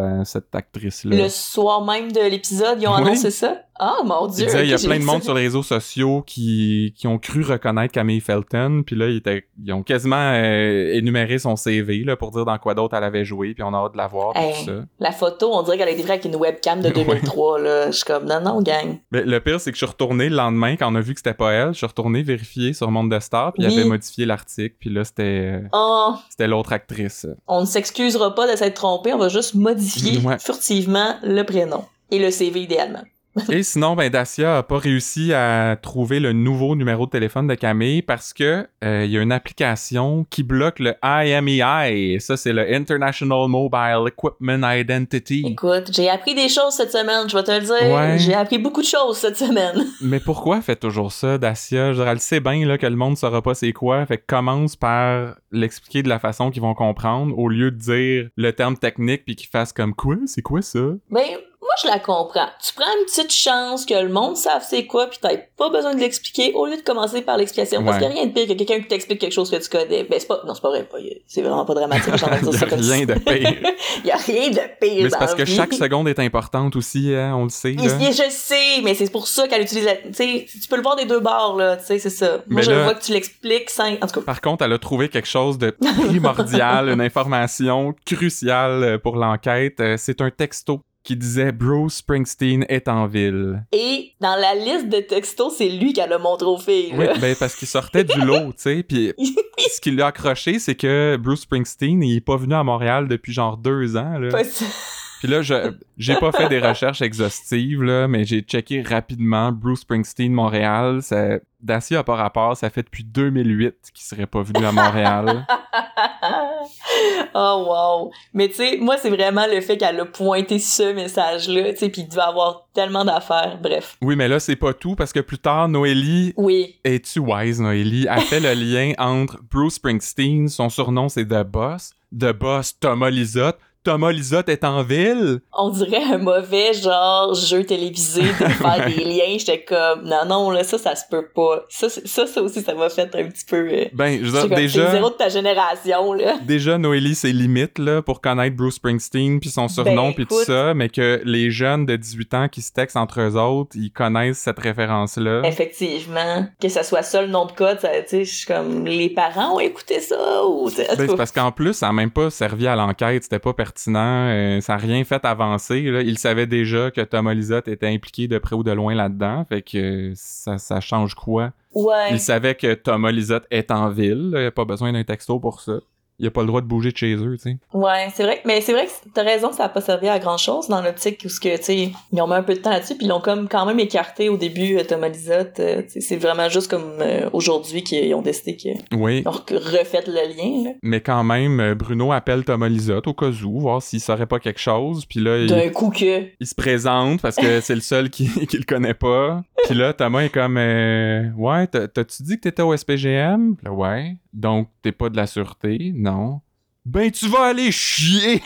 à cette actrice là Le soir même de l'épisode, ils ont annoncé ça? Ah, mon Il dieu. disait, il y a plein de monde ça. sur les réseaux sociaux qui, qui ont cru reconnaître Camille Felton, puis là, ils, étaient, ils ont quasiment euh, énuméré son CV là, pour dire dans quoi d'autre elle avait joué, puis on a hâte de la voir, puis Hey. tout ça. La photo, on dirait qu'elle a été faite avec une webcam de (laughs) Ouais. 2003, là. Je suis comme, non, non, gang. Mais le pire, c'est que je suis retourné le lendemain, quand on a vu que c'était pas elle, je suis retourné vérifier sur Monde de Star, puis il Oui. avait modifié l'article, puis là, c'était euh, Oh, c'était l'autre actrice. on ne s'excusera pas de s'être trompé, on va juste modifier Ouais. furtivement le prénom. Et le CV idéalement. Et sinon, ben Dacia a pas réussi à trouver le nouveau numéro de téléphone de Camille parce que euh, il y a une application qui bloque le IMEI. Ça, c'est le International Mobile Equipment Identity. Écoute, j'ai appris des choses cette semaine, je vais te le dire. Ouais. J'ai appris beaucoup de choses cette semaine. (laughs) Mais pourquoi fait toujours ça, Dacia? Je dire, elle sait bien là, que le monde saura pas c'est quoi. Fait que commence par l'expliquer de la façon qu'ils vont comprendre au lieu de dire le terme technique puis qu'ils fassent comme quoi? C'est quoi ça? Mais moi, je la comprends. Tu prends une petite chance que le monde sache c'est quoi, puis t'as pas besoin de l'expliquer au lieu de commencer par l'explication. Parce qu'il y a rien de pire que quelqu'un qui t'explique quelque chose que tu connais. Ben, c'est pas, non, c'est pas vrai, c'est vraiment pas dramatique, (laughs) Il ai dire y a rien de pire. (laughs) Il y a rien de pire Mais c'est parce que vie. chaque seconde est importante aussi, hein, on le sait. Là. je sais, mais c'est pour ça qu'elle utilise la... Tu peux le voir des deux bords, là, tu sais, c'est ça. Moi, Mais je là- vois que tu l'expliques sans... En tout cas, Par contre, elle a trouvé quelque chose de primordial, (laughs) une information cruciale pour l'enquête. Euh, C'est un texto qui disait Bruce Springsteen est en ville. et dans la liste de textos, c'est lui qui a le montré aux filles, Oui, ben parce qu'il sortait du lot, tu sais. Puis (laughs) ce qui l'a accroché, c'est que Bruce Springsteen, il est pas venu à Montréal depuis genre deux ans. Là. Puis là, je j'ai pas fait des recherches exhaustives, là, mais j'ai checké rapidement Bruce Springsteen Montréal. Ça, Dacia pas rapport, ça fait depuis 2008 qu'il serait pas venu à Montréal. (laughs) oh wow. Mais tu sais, moi c'est vraiment le fait qu'elle a pointé ce message-là, tu sais, puis il devait avoir tellement d'affaires. Bref. oui, mais là, c'est pas tout, parce que plus tard, Noélie Oui. Es-tu wise, Noélie? A fait le (laughs) lien entre Bruce Springsteen, son surnom c'est The Boss, The Boss Thomas Lisotte. Thomas Lisotte est en ville? On dirait un mauvais genre jeu télévisé de (laughs) faire des liens. J'étais comme non non là ça ça se peut pas. Ça ça ça aussi ça m'a fait un petit peu. euh, Ben, je dire, déjà, zéro de ta génération là. déjà, Noélie, c'est limite, là, pour connaître Bruce Springsteen puis son surnom Ben, puis tout ça, mais que les jeunes de 18 ans qui se textent entre eux autres, ils connaissent cette référence-là. Effectivement, que ça soit ça le nom de code, ça, tu sais, je suis comme les parents ont écouté ça ou Ben, c'est parce qu'en plus, ça a même pas servi à l'enquête, c'était pas pertinent, euh, ça a rien fait avancer. Là. Il savait déjà que Thomas Lisotte était impliqué de près ou de loin là-dedans, fait que euh, ça, ça change quoi? ouais. Il savait que Thomas Lisotte est en ville, il a pas besoin d'un texto pour ça. Il a pas le droit de bouger de chez eux, tu sais. Ouais, c'est vrai. Mais c'est vrai que t'as raison, ça a pas servi à grand chose dans l'optique où ce que, tu sais, ils ont mis un peu de temps là-dessus puis ils l'ont comme quand même écarté au début, euh, Thomas Lisotte. euh, c'est vraiment juste comme euh, aujourd'hui qu'ils ont décidé qu'ils Oui, ont refait le lien, là. mais quand même, Bruno appelle Thomas Lisotte au cas où, voir s'il saurait pas quelque chose, puis là, D'un coup que. il se présente parce que c'est le seul qui, (laughs) qui le connaît pas. Puis là, Thomas est comme euh, Ouais, t'as- t'as-tu dit que t'étais au SPGM? Là, ouais. Donc, t'es pas de la sûreté? Non. Ben, tu vas aller chier!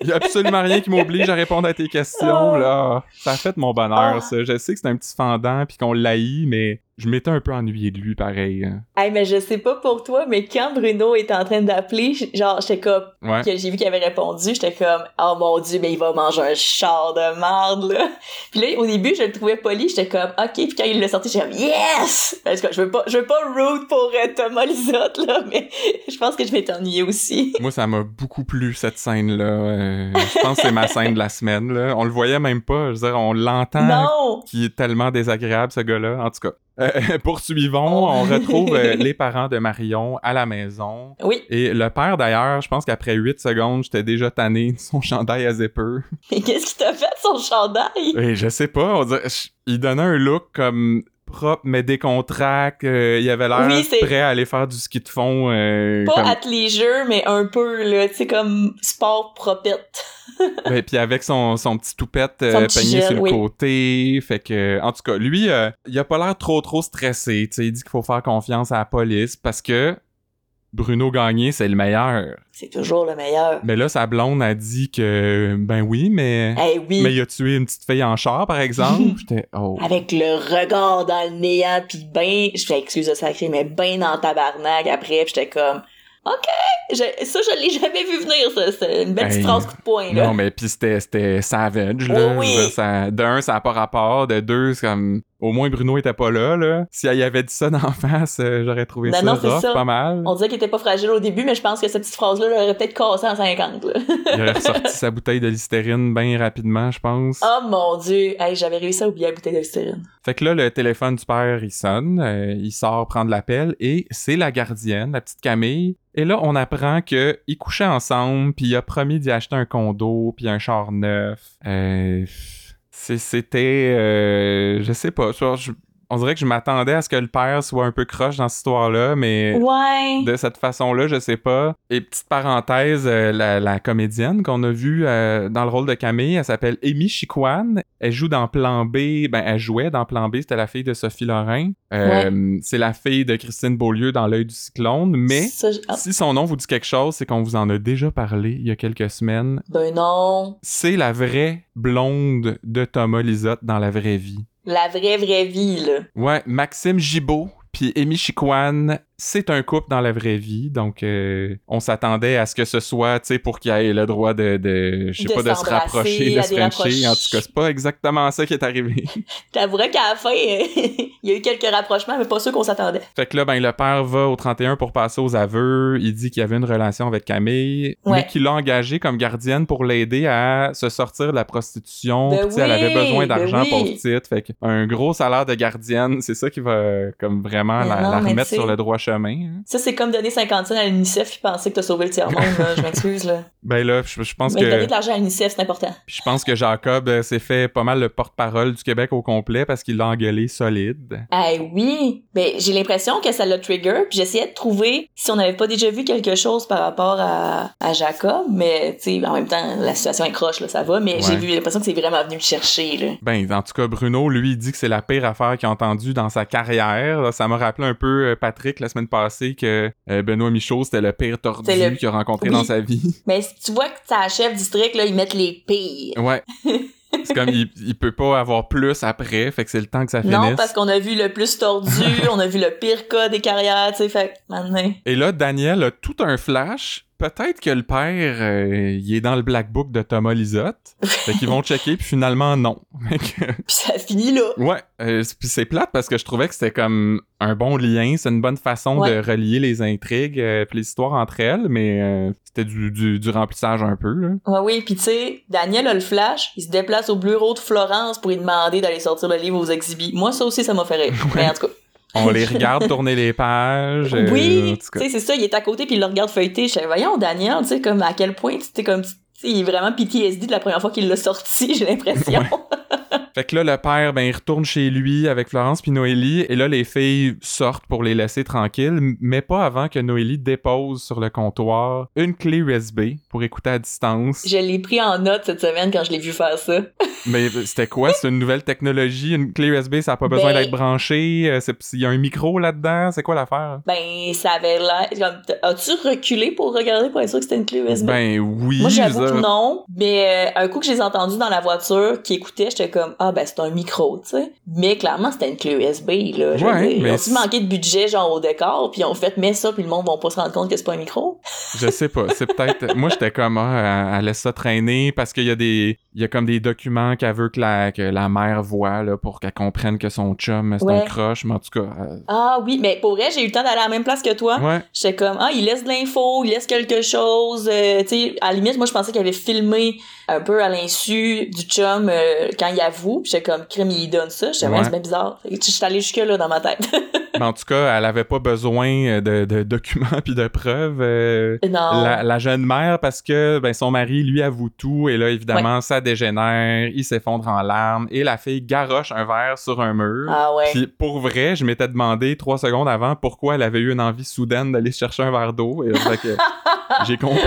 Il (laughs) y a absolument rien qui m'oblige à répondre à tes questions, là. Ça a fait mon bonheur, Ah. ça. Je sais que c'est un petit fendant puis qu'on l'haït, mais je m'étais un peu ennuyé de lui, pareil. hein. Hey, mais je sais pas pour toi, mais quand Bruno était en train d'appeler, genre, j'étais comme, Ouais. que j'ai vu qu'il avait répondu, j'étais comme, oh mon dieu, mais il va manger un char de marde, là. (laughs) Puis là, au début, je le trouvais poli, j'étais comme, ok, puis quand il l'a sorti, j'étais comme, yes! Parce que je veux pas, je veux pas root pour euh, Thomas Lisotte, là, (laughs) mais je pense que je vais t'ennuyer aussi. (laughs) Moi, ça m'a beaucoup plu, cette scène-là. Euh, je pense que c'est ma scène de la semaine, là. On le voyait même pas. Je veux dire, on l'entend Non! qui est tellement désagréable, ce gars-là. En tout cas, euh, (laughs) poursuivons. Oh. On retrouve euh, (laughs) les parents de Marion à la maison. Oui, Et le père, d'ailleurs, je pense qu'après 8 secondes, j'étais déjà tanné de son chandail à zipper. mais qu'est-ce qui t'a fait son chandail? Et je sais pas, on dirait, je- il donnait un look comme propre mais décontracté. euh, il avait l'air Oui, prêt à aller faire du ski de fond. euh, Pas comme- athléisure, mais un peu, là, tu sais, comme sport propette. (laughs) Ouais, puis avec son, son petit toupette euh, petit peigné gel, sur le oui. côté. Fait que, en tout cas, lui, euh, il a pas l'air trop trop stressé. Tu sais, il dit qu'il faut faire confiance à la police parce que Bruno Gagné, c'est le meilleur. C'est toujours le meilleur. Mais là, sa blonde a dit que, ben oui, mais. Eh oui! Mais il a tué une petite fille en char, par exemple. (laughs) J'étais, oh. Avec le regard dans le néant, pis ben, je fais excuse de sacré, mais ben dans le tabarnak après, pis j'étais comme, ok, je- ça je l'ai jamais vu venir, ça, c'est une belle petite Hey. phrase coup de poing, là. Non, mais puis c'était, c'était savage, là. Oui. Ça- d'un, ça n'a pas rapport. De deux, c'est comme... Au moins, Bruno était pas là, là. Si elle y avait dit ça d'en (laughs) face, euh, j'aurais trouvé Non, ça non, c'est rough, ça. pas mal. On disait qu'il était pas fragile au début, mais je pense que cette petite phrase-là l'aurait peut-être cassé en 50, là. Il aurait (laughs) ressorti sa bouteille de listérine bien rapidement, je pense. oh mon dieu! Hey, j'avais réussi à oublier la bouteille de littérine. Fait que là, le téléphone du père, il sonne. euh, il sort prendre l'appel et c'est la gardienne, la petite Camille. Et là, on apprend que ils couchaient ensemble, puis il a promis d'y acheter un condo, puis un char neuf. Euh, C'était... euh, je sais pas. soit je- on dirait que je m'attendais à ce que le père soit un peu croche dans cette histoire-là, mais Ouais. de cette façon-là, je sais pas. Et petite parenthèse, euh, la, la comédienne qu'on a vue euh, dans le rôle de Camille, elle s'appelle Amy Chiquan. Elle joue dans Plan B, ben elle jouait dans Plan B, c'était la fille de Sophie Lorrain. Euh, C'est la fille de Christine Beaulieu dans L'œil du cyclone, mais Ça, ah, si son nom vous dit quelque chose, c'est qu'on vous en a déjà parlé il y a quelques semaines. ben non. C'est la vraie blonde de Thomas Lisotte dans la vraie vie. La vraie, vraie vie, là. Ouais, Maxime Gibault puis Amy Chiquan, c'est un couple dans la vraie vie, donc euh, on s'attendait à ce que ce soit, tu sais, pour qu'il ait le droit de, de je sais pas, de se rapprocher, de se frencher. En tout cas, c'est pas exactement ça qui est arrivé. (laughs) T'avouerais qu'à la fin, (laughs) il y a eu quelques rapprochements, mais pas ceux qu'on s'attendait. fait que là, ben, le père va au 31 pour passer aux aveux. Il dit qu'il avait une relation avec Camille, mais qu'il l'a engagée comme gardienne pour l'aider à se sortir de la prostitution. Ben sais, elle avait oui, besoin ben d'argent oui. pour le titre. Fait que un gros salaire de gardienne, c'est ça qui va comme vraiment La, non, la mais remettre sur le droit chemin. hein. Ça, c'est comme donner 50 cents à l'UNICEF puis penser que t'as sauvé le tiers-monde. Je m'excuse, là. (laughs) Ben là, je, je pense Mais donner que de l'argent à l'UNICEF, c'est important. puis je pense que Jacob euh, s'est fait pas mal le porte-parole du Québec au complet parce qu'il l'a engueulé solide. Eh oui! Ben, j'ai l'impression que ça l'a trigger, puis j'essayais de trouver si on n'avait pas déjà vu quelque chose par rapport à, à Jacob, mais, tu sais, en même temps, la situation est croche, là, ça va, mais Ouais. j'ai vu l'impression que c'est vraiment venu le chercher, là. Ben, en tout cas, Bruno, lui, il dit que c'est la pire affaire qu'il a entendue dans sa carrière. Là, Ça m'a rappelé un peu euh, Patrick la semaine passée que euh, Benoît Michaud, c'était le pire tordu le- qu'il a rencontré Oui. dans sa vie. (laughs) Mais si tu vois que t'as chef district, là, ils mettent les pires. Ouais. (laughs) C'est comme, il, il peut pas avoir plus après, fait que c'est le temps que ça finisse. Non, parce qu'on a vu le plus tordu, (laughs) on a vu le pire cas des carrières, tu sais, fait maintenant. Et là, Daniel a tout un flash. Peut-être que le père, euh, il est dans le black book de Thomas Lisotte. fait qu'ils vont checker, puis finalement, non. (laughs) Puis ça finit là. Ouais, euh, puis c'est plate parce que je trouvais que c'était comme un bon lien, c'est une bonne façon Ouais. de relier les intrigues euh, puis les histoires entre elles, mais c'était du, du, du remplissage un peu, là. Ouais, oui, puis tu sais, Daniel a le flash, il se déplace au bureau de Florence pour lui demander d'aller sortir le livre aux exhibits. Moi, ça aussi, ça m'a fait rire. (laughs) Mais en tout cas. On les regarde tourner les pages. euh, oui, tu sais, c'est ça, il est à côté puis il le regarde feuilleter. Je sais, voyons, Daniel, tu sais, comme à quel point, tu sais, comme, tu sais, il est vraiment PTSD de la première fois qu'il l'a sorti, (laughs) j'ai l'impression. Fait que là, le père, ben, il retourne chez lui avec Florence puis Noélie, et là, les filles sortent pour les laisser tranquilles, mais pas avant que Noélie dépose sur le comptoir une clé USB pour écouter à distance. Je l'ai pris en note cette semaine quand je l'ai vu faire ça. (laughs) Mais c'était quoi? C'est une nouvelle technologie? Une clé USB, ça a pas besoin Ben- d'être branché? euh, Il y a un micro là-dedans? C'est quoi l'affaire? Ben, ça avait l'air. As-tu reculé pour regarder pour être sûr que c'était une clé USB? Ben oui. Moi, j'avoue ça- que non, mais euh, un coup que je les ai entendus dans la voiture qui écoutaient, j'étais comme ah ben c'est un micro, tu sais. Mais clairement c'était une clé USB là. Je veux Ouais, dire, mais ils ont manqué de budget genre au décor, puis ils ont fait mais ça, puis le monde va pas se rendre compte que c'est pas un micro? Je sais pas. C'est peut-être. (laughs) Moi, j'étais comme, ah, elle, laisse ça traîner parce qu'il y a des. Il y a comme des documents qu'elle veut que la, que la mère voit, là, pour qu'elle comprenne que son chum, c'est un croche, mais en tout cas. euh, Ah oui, mais pour vrai j'ai eu le temps d'aller à la même place que toi. ouais. J'étais comme ah il laisse de l'info, il laisse quelque chose, euh, tu sais à la limite moi je pensais qu'il avait filmé un peu à l'insu du chum euh, quand il avoue, puis j'étais comme crime il donne ça, j'étais Ouais. c'est bien bizarre. Que J'étais allée jusque là dans ma tête. (laughs) Mais en tout cas, elle avait pas besoin de, de documents (laughs) puis de preuves. euh, non. La, la jeune mère parce que ben, son mari lui avoue tout et là évidemment ça dégénère, il s'effondre en larmes et la fille garoche un verre sur un mur. Ah ouais. Puis pour vrai, je m'étais demandé trois secondes avant pourquoi elle avait eu une envie soudaine d'aller chercher un verre d'eau. Et fait que (laughs) j'ai compris.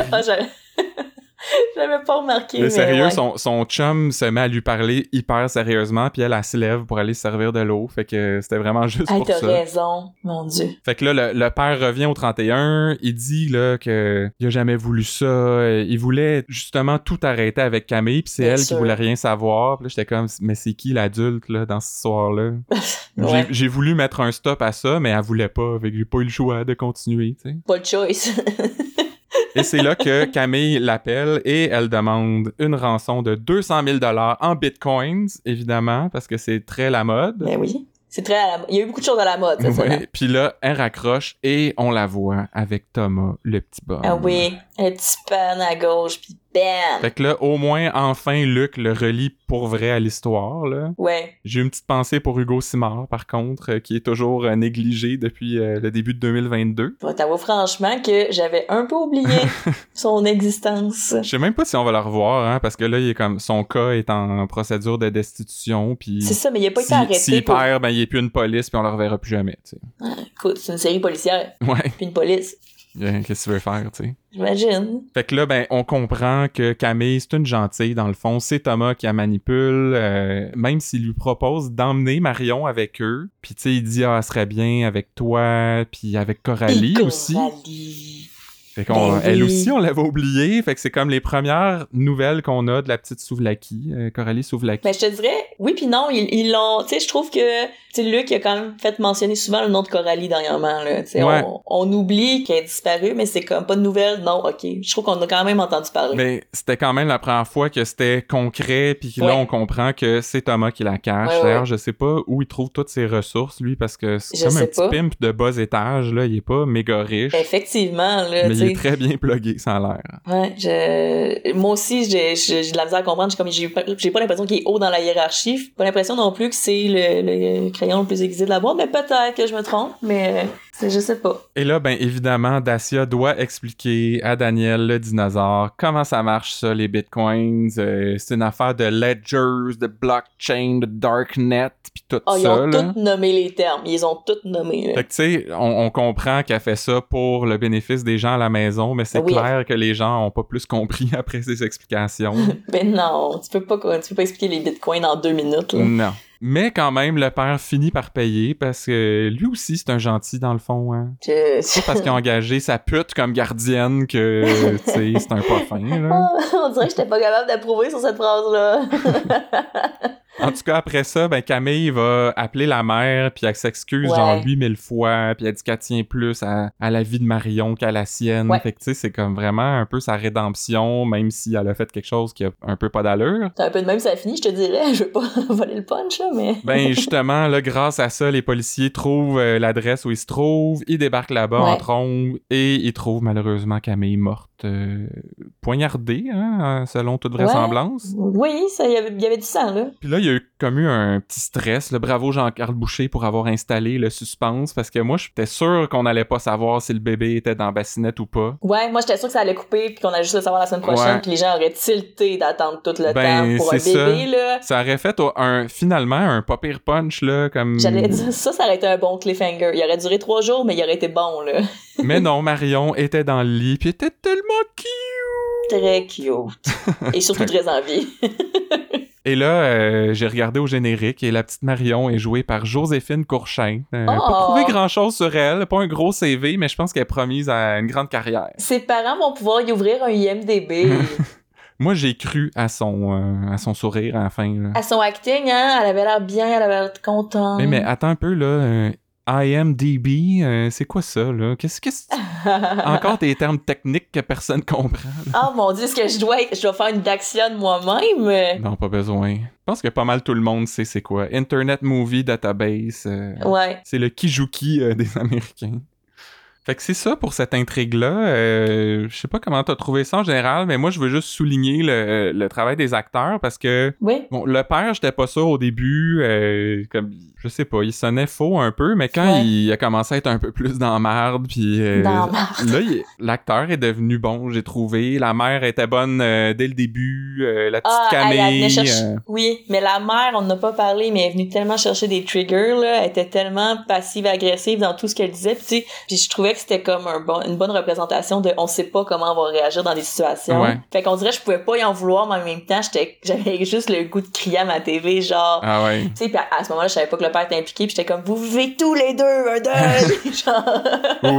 Ah, (laughs) j'avais... pas remarqué. Mais mais sérieux, ouais. son, son chum se met à lui parler hyper sérieusement, puis elle, elle se lève pour aller se servir de l'eau. Fait que c'était vraiment (laughs) juste Hey, pour t'as ça. raison, mon dieu. Fait que là, le, le père revient au 31, il dit là que il a jamais voulu ça, euh, il voulait justement tout arrêter avec Camille, puis c'est elle qui voulait rien savoir. Puis là, j'étais comme, mais c'est qui l'adulte là dans cette histoire-là? (laughs) J'ai- Ouais. J'ai voulu mettre un stop à ça, mais elle voulait pas, fait que j'ai pas eu le choix de continuer, tu sais. Pas de choice. Et c'est là que Camille l'appelle et elle demande une rançon de 200 000 dollars en bitcoins, évidemment, parce que c'est très la mode. ben oui. C'est très à la... Il y a eu beaucoup de choses à la mode. Ouais. Puis là, elle raccroche et on la voit avec Thomas, le petit bonhomme. Ah oui. Un petit pan à gauche, puis bam! Fait que là, au moins, enfin, Luc le relie pour vrai à l'histoire, là. Ouais. J'ai une petite pensée pour Hugo Simard, par contre, euh, qui est toujours euh, négligé depuis euh, le début de 2022. Je vais t'avouer franchement que j'avais un peu oublié (laughs) son existence. Je sais même pas si on va le revoir, hein, parce que là, il est comme, son cas est en procédure de destitution, puis... C'est ça, mais il a pas été si- arrêté. S'il pour- perd, ben, il est plus une police, puis on le reverra plus jamais, tu sais. Écoute, c'est une série policière, Ouais, puis une police. Euh, qu'est-ce que tu veux faire, tu sais? J'imagine. Fait que là, ben, on comprend que Camille, c'est une gentille, dans le fond. C'est Thomas qui la manipule, euh, même s'il lui propose d'emmener Marion avec eux. Puis, tu sais, il dit, ah, elle serait bien avec toi, puis avec Coralie Et aussi. Fait qu'on, Ben elle aussi, on l'avait oublié. Fait que c'est comme les premières nouvelles qu'on a de la petite Souvlaki, euh, Coralie Souvlaki. Ben, je te dirais, oui puis non, ils l'ont, tu sais, je trouve que, tu Luc a quand même fait mentionner souvent le nom de Coralie dernièrement, là, Ouais. on, on oublie qu'elle est disparue, mais c'est comme pas de nouvelles, non, ok. Je trouve qu'on a quand même entendu parler. Mais c'était quand même la première fois que c'était concret, puis là, on comprend que c'est Thomas qui la cache. Ouais. D'ailleurs, je sais pas où il trouve toutes ses ressources, lui, parce que c'est comme un sais petit pas. pimp de bas étage, là. Il est pas méga riche. Effectivement, là, Mais il est très bien plugué, ça a l'air. Ouais, je... moi aussi, j'ai j'ai- de la misère à comprendre. J'ai comme j'ai pas, j'ai pas l'impression qu'il est haut dans la hiérarchie. Pas l'impression non plus que c'est le, le crayon le plus aiguisé de la boîte, mais peut-être que je me trompe, mais je sais pas. Et là, ben évidemment, Dacia doit expliquer à Daniel, le dinosaure, comment ça marche ça, les bitcoins. Euh, c'est une affaire de ledgers, de blockchain, de darknet, puis tout Oh, ils ça. ont là. tous nommé les termes. Ils ont tous nommé. là. Fait que tu sais, on, on comprend qu'elle fait ça pour le bénéfice des gens à la maison, mais c'est Oui. clair que les gens ont pas plus compris (laughs) après ces explications. Mais (laughs) non, tu peux pas, tu peux pas expliquer les bitcoins en deux minutes. Là. non. Mais quand même, le père finit par payer parce que lui aussi, c'est un gentil dans le fond. Hein. Je- C'est pas parce qu'il a engagé sa pute comme gardienne que, c'est un pas fin, là. (laughs) On dirait que j'étais pas capable d'approuver sur cette phrase-là. (laughs) En tout cas, après ça, ben Camille va appeler la mère, puis elle s'excuse Ouais. genre 8000 fois, puis elle dit qu'elle tient plus à, à la vie de Marion qu'à la sienne. Ouais. Fait que, tu sais, c'est comme vraiment un peu sa rédemption, même si elle a fait quelque chose qui a un peu pas d'allure. C'est un peu de même, ça finit, je te dirais. (laughs) Je veux pas (laughs) voler le punch, là, mais. Ben (laughs) justement, là, grâce à ça, les policiers trouvent euh, l'adresse où ils se trouvent, ils débarquent là-bas en trombe, et ils trouvent malheureusement Camille morte, euh, poignardée, hein, selon toute Ouais. vraisemblance. Oui, ça, il y avait, du sang, là. Puis là, il y a eu comme eu un petit stress. Le bravo Jean-Carl Boucher pour avoir installé le suspense parce que moi, j'étais sûr qu'on allait pas savoir si le bébé était dans la bassinette ou pas. Ouais, moi, j'étais sûre que ça allait couper, puis qu'on allait juste le savoir la semaine prochaine, puis les gens auraient tilté d'attendre tout le Ben, temps pour un bébé, là. Ça aurait fait un, finalement un pas pire punch, là, comme... J'allais dire, ça, ça aurait été un bon cliffhanger. Il aurait duré trois jours, mais il aurait été bon, là. Mais (laughs) non, Marion était dans le lit, puis était tellement cute! Très cute. Et surtout (laughs) très en vie. (laughs) Et là, euh, j'ai regardé au générique, et la petite Marion est jouée par Joséphine Courchain. Euh, Pas Oh! trouvé grand-chose sur elle, pas un gros CV, mais je pense qu'elle est promise à une grande carrière. Ses parents vont pouvoir y ouvrir un IMDB. (laughs) Moi, j'ai cru à son, euh, à son sourire à la fin, là. à son acting, hein, elle avait l'air bien, elle avait l'air contente. Mais, mais attends un peu, là. IMDB, euh, c'est quoi ça, là? Qu'est-ce que c'est? (laughs) Encore des termes techniques que personne comprend. là? Oh mon dieu, est-ce que je dois je dois faire une d'action moi-même? Non, pas besoin. Je pense que pas mal tout le monde sait c'est quoi. Internet Movie Database. euh, Ouais. C'est le Kijuki euh, des (laughs) Américains. Fait que c'est ça pour cette intrigue-là. Euh, je sais pas comment t'as trouvé ça en général, mais moi, je veux juste souligner le, le travail des acteurs parce que Oui. Bon, le père, j'étais pas sûr au début, euh, comme, je sais pas, il sonnait faux un peu, mais quand Ouais. il a commencé à être un peu plus dans la merde, puis euh, Dans la marde. là, l'acteur est devenu bon, j'ai trouvé. La mère était bonne euh, dès le début, euh, la petite Ah, elle, elle Camille. chercher... euh, Oui, mais la mère, on n'a pas parlé, mais elle est venue tellement chercher des triggers, là. Elle était tellement passive-agressive dans tout ce qu'elle disait. Puis, puis je trouvais que c'était comme un bon, une bonne représentation de on sait pas comment on va réagir dans des situations. Ouais. Fait qu'on dirait que je pouvais pas y en vouloir, mais en même temps, j'étais, j'avais juste le goût de crier à ma TV, genre... Ah ouais. Tu sais, puis à, à ce moment-là, je savais pas que le père était impliqué, puis j'étais comme, vous vivez tous les deux un deuil! (laughs) (laughs) genre...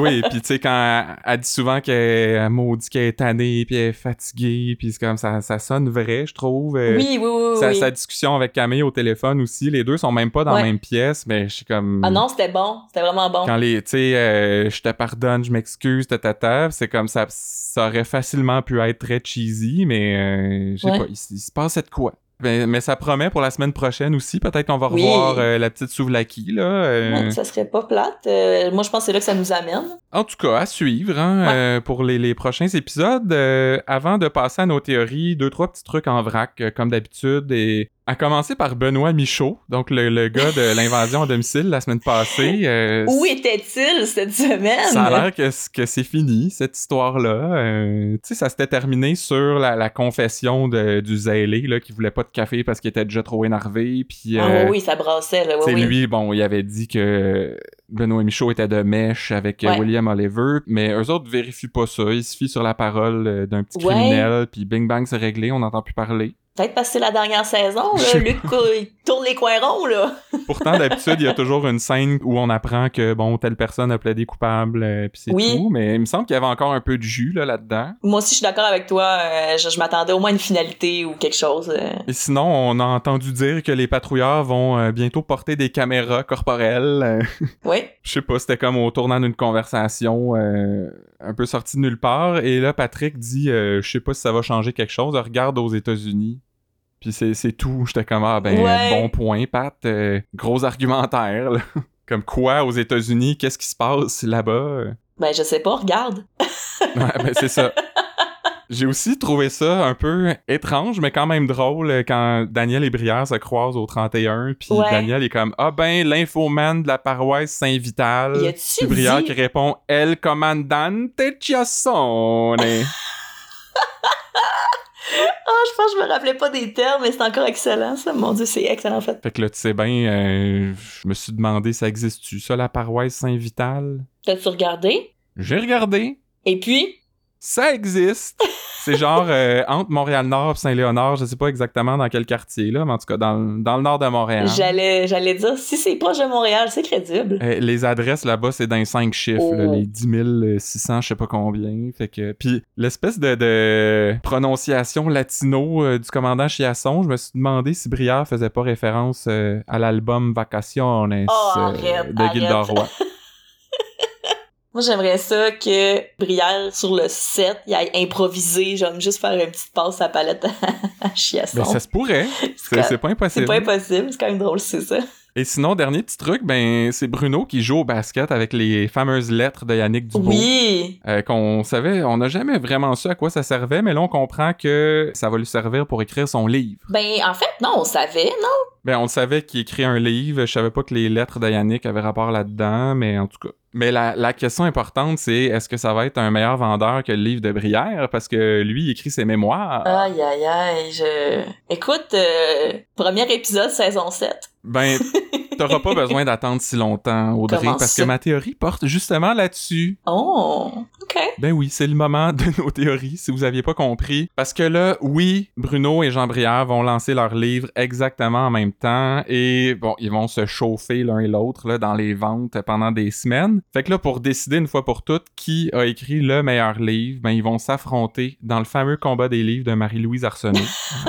Oui, puis tu sais, quand elle, elle dit souvent qu'elle elle maudit qu'elle est tannée, puis elle est fatiguée, puis c'est comme ça, ça sonne vrai, je trouve. euh, Oui, oui, oui, Sa, oui. sa discussion avec Camille au téléphone aussi, les deux sont même pas dans Ouais. la même pièce, mais je suis comme... Ah non, c'était bon. C'était vraiment bon. quand les tu sais euh, je te pardonne je m'excuse tata c'est comme ça ça aurait facilement pu être très cheesy mais euh, je sais Ouais. pas il, il se passait de quoi mais, mais ça promet pour la semaine prochaine aussi peut-être qu'on va Oui. revoir euh, la petite Souvlaki là euh. Ouais, ça serait pas plate. Euh, moi, je pense que c'est là que ça nous amène. En tout cas, à suivre hein, Ouais. pour les, les prochains épisodes. Avant de passer à nos théories, deux, trois petits trucs en vrac, comme d'habitude. Et à commencer par Benoît Michaud, donc le, le gars de (laughs) l'invasion à domicile la semaine passée. Euh, Où était-il cette semaine? Ça a l'air que, que c'est fini, cette histoire-là. Euh, tu sais, ça s'était terminé sur la, la confession de- du zélé, là, qui voulait pas de café parce qu'il était déjà trop énervé. Puis, Ah euh, oui, oui, ça brassait, là. Oui, oui. lui, bon, il avait dit que Benoît Michaud était de mèche avec Ouais. William Oliver, mais eux autres vérifient pas ça. Ils se fient sur la parole d'un petit criminel, puis bing bang, c'est réglé, on n'entend plus parler. Peut-être parce que c'est la dernière saison, là. Luc, il tourne les coins ronds, là. (laughs) Pourtant, d'habitude, il y a toujours une scène où on apprend que, bon, telle personne a plaidé coupable, euh, puis c'est Oui. tout. Mais il me semble qu'il y avait encore un peu de jus là, là-dedans. Moi aussi, je suis d'accord avec toi. euh, je je m'attendais au moins à une finalité ou quelque chose. euh. Et sinon, on a entendu dire que les patrouilleurs vont bientôt porter des caméras corporelles. (laughs) Oui. je sais pas, c'était comme au tournant d'une conversation un peu sortie de nulle part. Et là, Patrick dit, je sais pas si ça va changer quelque chose, regarde aux États-Unis. Puis c'est tout. J'étais comme, ah ben, Ouais. bon point, Pat. Euh, gros argumentaire, là. (laughs) Comme quoi, aux États-Unis, qu'est-ce qui se passe là-bas? Ben, je sais pas, regarde. (laughs) Ouais, ben c'est ça. J'ai aussi trouvé ça un peu étrange, mais quand même drôle euh, quand Daniel et Brière se croisent au 31, puis Ouais. Daniel est comme Ah ben, l'infoman de la paroisse Saint-Vital. Puis Brière dit- qui répond El comandante Chiassone. (laughs) (laughs) Ah, je pense que je me rappelais pas des termes, mais c'est encore excellent, ça. Mon Dieu, c'est excellent, en fait. fait que là, tu sais bien, euh, je me suis demandé, ça existe-tu, ça, la paroisse Saint-Vital? T'as-tu regardé? J'ai regardé. Et puis, Ça existe. (laughs) C'est genre euh, entre Montréal-Nord et Saint-Léonard, je sais pas exactement dans quel quartier, là, mais en tout cas, dans, le- dans le nord de Montréal. j'allais, j'allais dire, si c'est proche de Montréal, c'est crédible. Euh, les adresses là-bas, c'est dans les 5 chiffres, là, Oh. les 10 600, je sais pas combien. Fait que... Puis l'espèce de, de prononciation latino euh, du commandant Chiasson, je me suis demandé si Briard faisait pas référence euh, à l'album Vacaciones Oh, euh, arrête, de arrête. Roy. (laughs) Moi, j'aimerais ça que Brière, sur le set, il aille improviser, genre juste faire une petite passe à palette (laughs) à Chiasson. Ben, ça se pourrait. C'est c'est pas C'est impossible. pas impossible, c'est quand même drôle, c'est ça. Et sinon, dernier petit truc, ben c'est Bruno qui joue au basket avec les fameuses lettres de Yannick Dubois. Oui! Euh, qu'on savait, on n'a jamais vraiment su à quoi ça servait, mais là on comprend que ça va lui servir pour écrire son livre. Ben, en fait, non, on savait, non? Ben on le savait qu'il écrit un livre, je savais pas que les lettres de Yannick avaient rapport là-dedans, mais en tout cas. Mais la, la question importante, c'est est-ce que ça va être un meilleur vendeur que le livre de Brière? Parce que lui, il écrit ses mémoires. Aïe, aïe, aïe, je... Écoute, euh, premier épisode, saison 7. Ben, t'auras pas besoin (laughs) d'attendre si longtemps, Audrey, Comment parce que ma théorie porte justement là-dessus. Oh, OK. Ben oui, c'est le moment de nos théories, si vous aviez pas compris. Parce que là, oui, Bruno et Jean Brière vont lancer leur livre exactement en même temps et bon, ils vont se chauffer l'un et l'autre là, dans les ventes pendant des semaines. Fait que là, pour décider une fois pour toutes qui a écrit le meilleur livre, ben ils vont s'affronter dans le fameux combat des livres de Marie-Louise Arsenault,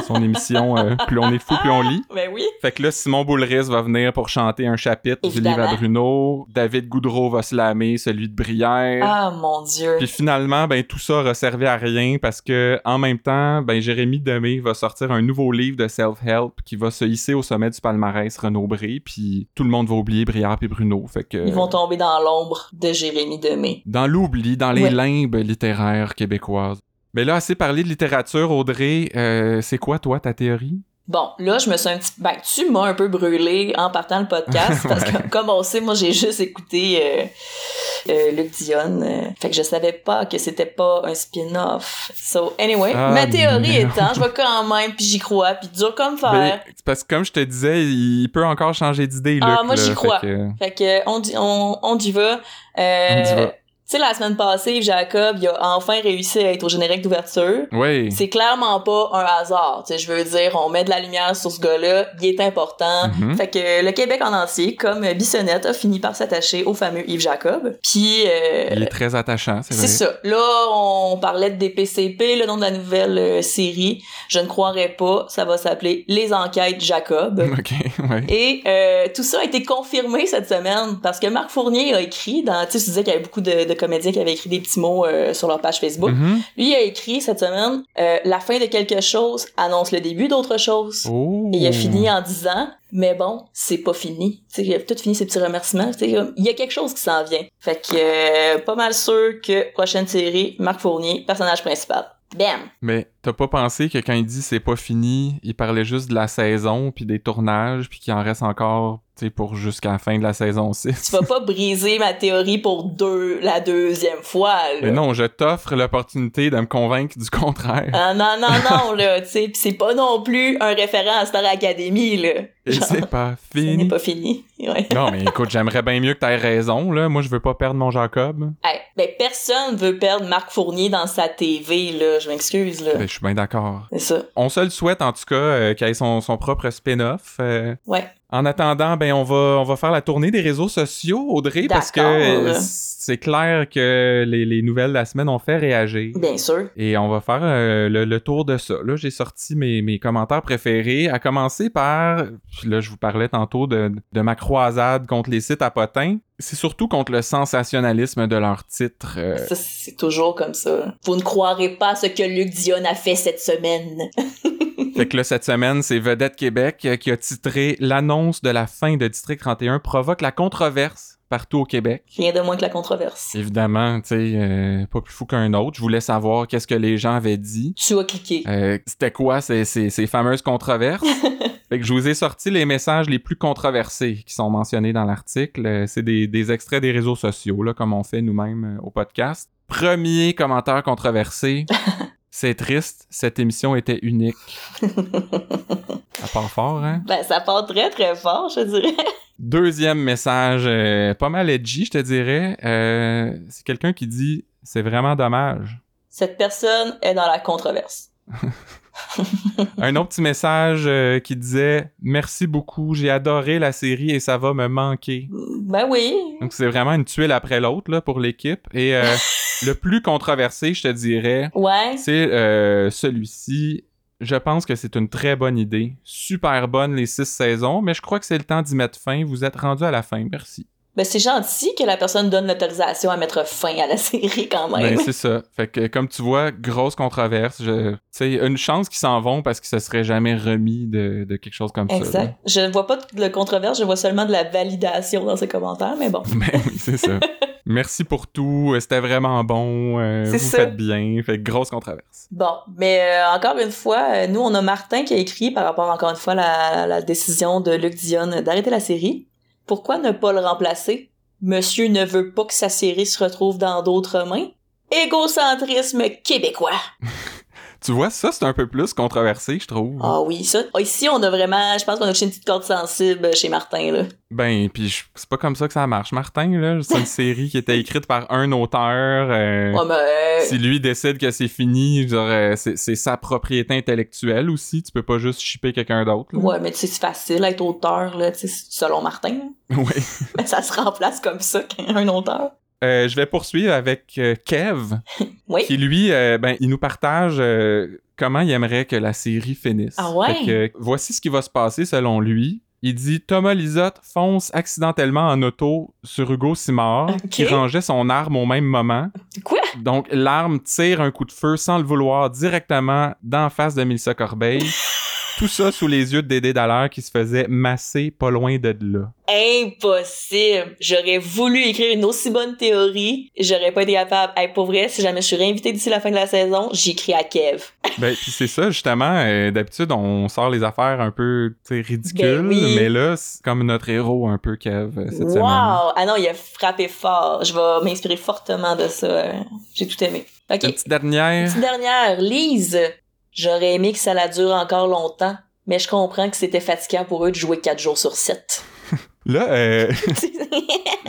son émission euh, Plus on est fou, plus on lit. (laughs) Ben oui. Fait que là, Simon Boulris va venir pour chanter un chapitre du livre à. Bruno. David Goudreau va slammer celui de Brière. Ah, mon Dieu. Puis finalement, ben tout ça aura servi à rien parce que en même temps, ben Jérémy Demé va sortir un nouveau livre de self-help qui va se hisser au sommet du palmarès Renaud-Bré, puis tout le monde va oublier Briard et Bruno. Fait que Ils vont tomber dans l'ombre de Jérémy Demé. dans l'oubli, dans les Ouais. limbes littéraires québécoises. Mais là, assez parlé de littérature, Audrey, euh, c'est quoi toi ta théorie? Bon, là, je me suis un petit... Ben, tu m'as un peu brûlé en partant le podcast, (laughs) parce que, comme on sait, moi, j'ai juste écouté euh, euh, Luc Dion. euh, fait que je savais pas que c'était pas un spin-off. So, anyway, Ah, ma théorie étant, je vais quand même, puis j'y crois, puis dur comme. Ben, c'est parce que comme je te disais, il peut encore changer d'idée, Luc. Ah, moi, j'y fait crois. que- Fait que on, dit- on, on y va. Euh, On y va. Tu sais, la semaine passée, Yves Jacob, il a enfin réussi à être au générique d'ouverture. Oui. C'est clairement pas un hasard. Tu sais, je veux dire, on met de la lumière sur ce gars-là, il est important. Mhm. Fait que le Québec en entier, comme Bissonnette, a fini par s'attacher au fameux Yves Jacob. Puis, euh, Il est très attachant, c'est vrai. c'est ça. Là, on parlait de DPCP, le nom de la nouvelle euh, série. Je ne croirais pas. Ça va s'appeler Les Enquêtes Jacob. (laughs) Ok, ouais. Et euh, tout ça a été confirmé cette semaine parce que Marc Fournier a écrit dans, tu sais, je disais qu'il y avait beaucoup de, de comédiens qui avaient écrit des petits mots euh, sur leur page Facebook. Mhm. Lui, il a écrit cette semaine euh, La fin de quelque chose annonce le début d'autre chose. Oh. Et il a fini en disant mais bon, c'est pas fini. Tu sais, il a tout fini ses petits remerciements. Il y a quelque chose qui s'en vient. Fait que euh, pas mal sûr que prochaine série, Marc Fournier, personnage principal. Bam! Mais t'as pas pensé que quand il dit c'est pas fini, il parlait juste de la saison, puis des tournages, puis qu'il en reste encore, pour jusqu'à la fin de la saison 6. Tu vas pas briser ma théorie pour deux, la deuxième fois, là. Mais non, je t'offre l'opportunité de me convaincre du contraire. Ah non, non, non, là, tu sais, pis c'est pas non plus un référent à Star Academy, là. Et c'est pas (laughs) Ce n'est fini. pas fini. (laughs) Ouais. Non, mais écoute, j'aimerais bien mieux que t'aies raison, là. Moi, je veux pas perdre mon Jacob. Hey, ben, personne veut perdre Marc Fournier dans sa TV, là. Je m'excuse, là. Ben, je suis bien d'accord. C'est ça. On se le souhaite, en tout cas, euh, qu'il ait son, son propre spin-off. euh, Ouais. En attendant, ben on va on va faire la tournée des réseaux sociaux, Audrey, parce que euh, c'est clair que les, les nouvelles de la semaine ont fait réagir. Bien sûr. Et on va faire euh, le, le tour de ça. Là, j'ai sorti mes, mes commentaires préférés, à commencer par, là, je vous parlais tantôt de, de ma croisade contre les sites à potins. C'est surtout contre le sensationnalisme de leurs titres. euh, Ça, c'est toujours comme ça. Vous ne croirez pas ce que Luc Dion a fait cette semaine. (laughs) Fait que là, cette semaine, c'est Vedette Québec euh, qui a titré L'annonce de la fin de District 31 provoque la controverse partout au Québec. Rien de moins que la controverse. Évidemment, tu sais, euh, pas plus fou qu'un autre. Je voulais savoir qu'est-ce que les gens avaient dit. Tu as cliqué. Euh, C'était quoi ces, ces, ces fameuses controverses? (laughs) fait que je vous ai sorti les messages les plus controversés qui sont mentionnés dans l'article. Euh, C'est des, des extraits des réseaux sociaux, là, comme on fait nous-mêmes euh, au podcast. Premier commentaire controversé. (laughs) C'est triste, cette émission était unique. (laughs) Ça part fort, hein? Ben, ça part très très fort, je dirais. Deuxième message, euh, pas mal edgy, je te dirais. Euh, c'est quelqu'un qui dit C'est vraiment dommage. Cette personne est dans la controverse. (laughs) Un autre petit message euh, qui disait Merci beaucoup, j'ai adoré la série et ça va me manquer. Ben oui. Donc c'est vraiment une tuile après l'autre pour l'équipe. Et euh, (laughs) le plus controversé, je te dirais, Ouais. c'est euh, celui-ci. Je pense que c'est une très bonne idée. Super bonne les six saisons, mais je crois que c'est le temps d'y mettre fin. Vous êtes rendu à la fin, merci. Ben, c'est gentil que la personne donne l'autorisation à mettre fin à la (laughs) série quand même. Ben, c'est ça. Fait que, comme tu vois, grosse controverse. Sais, une chance qu'ils s'en vont parce qu'ils se seraient jamais remis de, de quelque chose comme ça. exact. Je ne vois pas de controverse, je vois seulement de la validation dans ces commentaires, mais bon. (laughs) Ben oui, c'est ça. (laughs) Merci pour tout. C'était vraiment bon. euh, C'est vous ça. faites bien. Fait grosse controverse. Bon, mais euh, encore une fois, euh, nous, on a Martin qui a écrit par rapport, encore une fois, à la, la décision de Luc Dion d'arrêter la série. Pourquoi ne pas le remplacer? Monsieur ne veut pas que sa série se retrouve dans d'autres mains. Égocentrisme québécois. (laughs) Tu vois, ça, c'est un peu plus controversé, je trouve. Ah oui, ça. Ah, ici, on a vraiment, je pense qu'on a touché une petite corde sensible chez Martin, là. Ben, puis c'est pas comme ça que ça marche. Martin, là, c'est une (laughs) série qui était écrite par un auteur. euh, Ouais, mais, euh, Si lui décide que c'est fini, genre, euh, c'est c'est sa propriété intellectuelle aussi. Tu peux pas juste shipper quelqu'un d'autre. là. ouais, mais tu sais, c'est facile être auteur, là, selon Martin. là. (laughs) Ouais. (laughs) Mais ça se remplace comme ça qu'un auteur. Euh, je vais poursuivre avec euh, Kev, (laughs) Oui. qui lui, euh, ben, il nous partage comment il aimerait que la série finisse. Ah ouais? Fait que, voici ce qui va se passer selon lui. Il dit Thomas Lisotte fonce accidentellement en auto sur Hugo Simard, qui rangeait son arme au même moment. Quoi? Donc, l'arme tire un coup de feu sans le vouloir directement d'en face de Mélissa Corbeil. (laughs) Tout ça sous les yeux de Dédé Dallaire qui se faisait masser pas loin de là. Impossible. J'aurais voulu écrire une aussi bonne théorie. J'aurais pas été capable. Hey, pour vrai, si jamais je suis réinvité d'ici la fin de la saison, j'écris à Kev. (laughs) Ben, puis c'est ça, justement. euh, D'habitude, on sort les affaires un peu ridicules, Ben oui. mais là, c'est comme notre héros un peu, Kev, euh, cette semaine. Wow! Ah non, il a frappé fort. Je vais m'inspirer fortement de ça. euh, J'ai tout aimé. Ok. Une petite dernière. Petite dernière, Lise. J'aurais aimé que ça la dure encore longtemps, mais je comprends que c'était fatigant pour eux de jouer 4 jours sur 7. (laughs) Là, euh,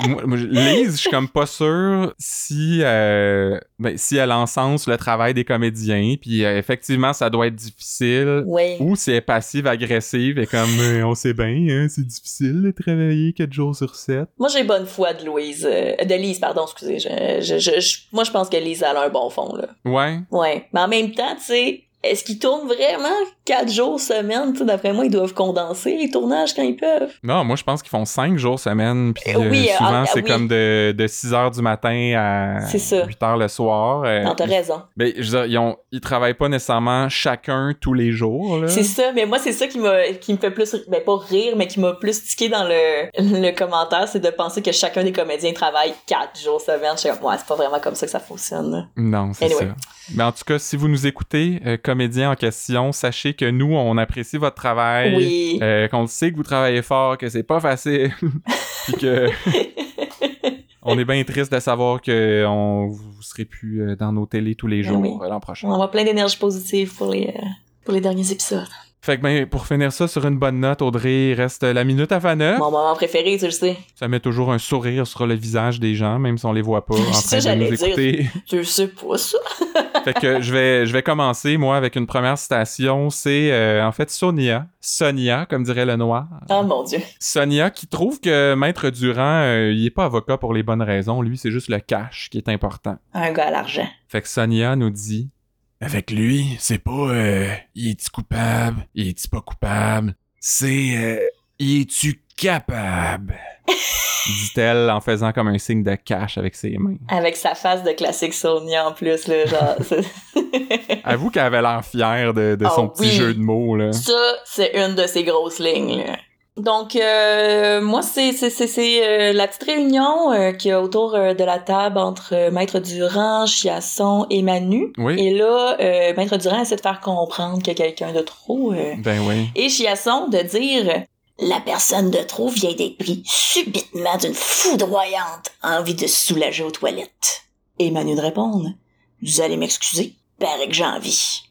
(laughs) moi, Lise, je suis comme pas sûr si, euh, ben, si elle encense le travail des comédiens, puis euh, effectivement, ça doit être difficile. oui. Ou si elle est passive-agressive et comme euh, on sait bien, hein, c'est difficile de travailler 4 jours sur 7. Moi, j'ai bonne foi de Louise. euh, de Lise, pardon, excusez. Je, je, je- je- moi, je pense que Lise, elle a un bon fond, là. Ouais. Ouais. Mais en même temps, tu sais, est-ce qu'ils tournent vraiment quatre jours semaine? D'après moi, ils doivent condenser les tournages quand ils peuvent. Non, moi, je pense qu'ils font 5 jours semaine. Puis Euh, oui, euh, souvent, ah, c'est oui. comme de, de 6 h du matin à C'est ça. 8 h le soir. Euh, Non, t'as raison. ben, je veux dire, ils, ont, ils travaillent pas nécessairement chacun tous les jours. C'est ça, mais moi, c'est ça qui m'a, qui me fait plus, ben, pas rire, mais qui m'a plus tiqué dans le, (laughs) le commentaire, c'est de penser que chacun des comédiens travaille quatre jours semaine. Je suis comme, ouais, c'est pas vraiment comme ça que ça fonctionne. Non, c'est Anyway. ça. Mais en tout cas, si vous nous écoutez, euh, comédien en question, sachez que nous, on apprécie votre travail. Oui. euh, qu'on sait que vous travaillez fort, que c'est pas facile. (laughs) Puis que (laughs) on est bien triste de savoir que on, vous serez plus euh, dans nos télés tous les Ben jours oui. euh, l'an prochain. On envoie plein d'énergie positive pour les, euh, pour les derniers épisodes. Fait que ben, pour finir ça sur une bonne note, Audrey, il reste la minute à Faneuf. Mon moment préféré, tu le sais. Ça met toujours un sourire sur le visage des gens, même si on les voit pas (laughs) en C'est ça, train de nous j'allais dire. écouter. Tu sais pas, ça. Fait que je vais, je vais commencer, moi, avec une première citation. C'est euh, en fait Sonia. Sonia, comme dirait le noir. Oh mon dieu. Sonia qui trouve que Maître Durand, euh, il est pas avocat pour les bonnes raisons. Lui, c'est juste le cash qui est important. Un gars à l'argent. Fait que Sonia nous dit Avec lui, c'est pas euh, il est-tu coupable, il est-tu pas coupable, c'est euh, il est-tu capable (laughs) dit-elle en faisant comme un signe de cash avec ses mains. Avec sa face de classique Sonia en plus, là, genre. (laughs) (laughs) Avoue qu'elle avait l'air fière de, de Ah son petit oui. jeu de mots, là. Ça, c'est une de ses grosses lignes. là. Donc, euh, moi, c'est euh, la petite réunion euh, qu'il y a autour euh, de la table entre euh, Maître Durand, Chiasson et Manu. Oui. Et là, euh, Maître Durand essaie de faire comprendre qu'il y a quelqu'un de trop. euh, Ben oui. et Chiasson de dire La personne de trop vient d'être pris subitement d'une foudroyante envie de se soulager aux toilettes. Et Manu de répondre Vous allez m'excuser, paraît que j'ai envie.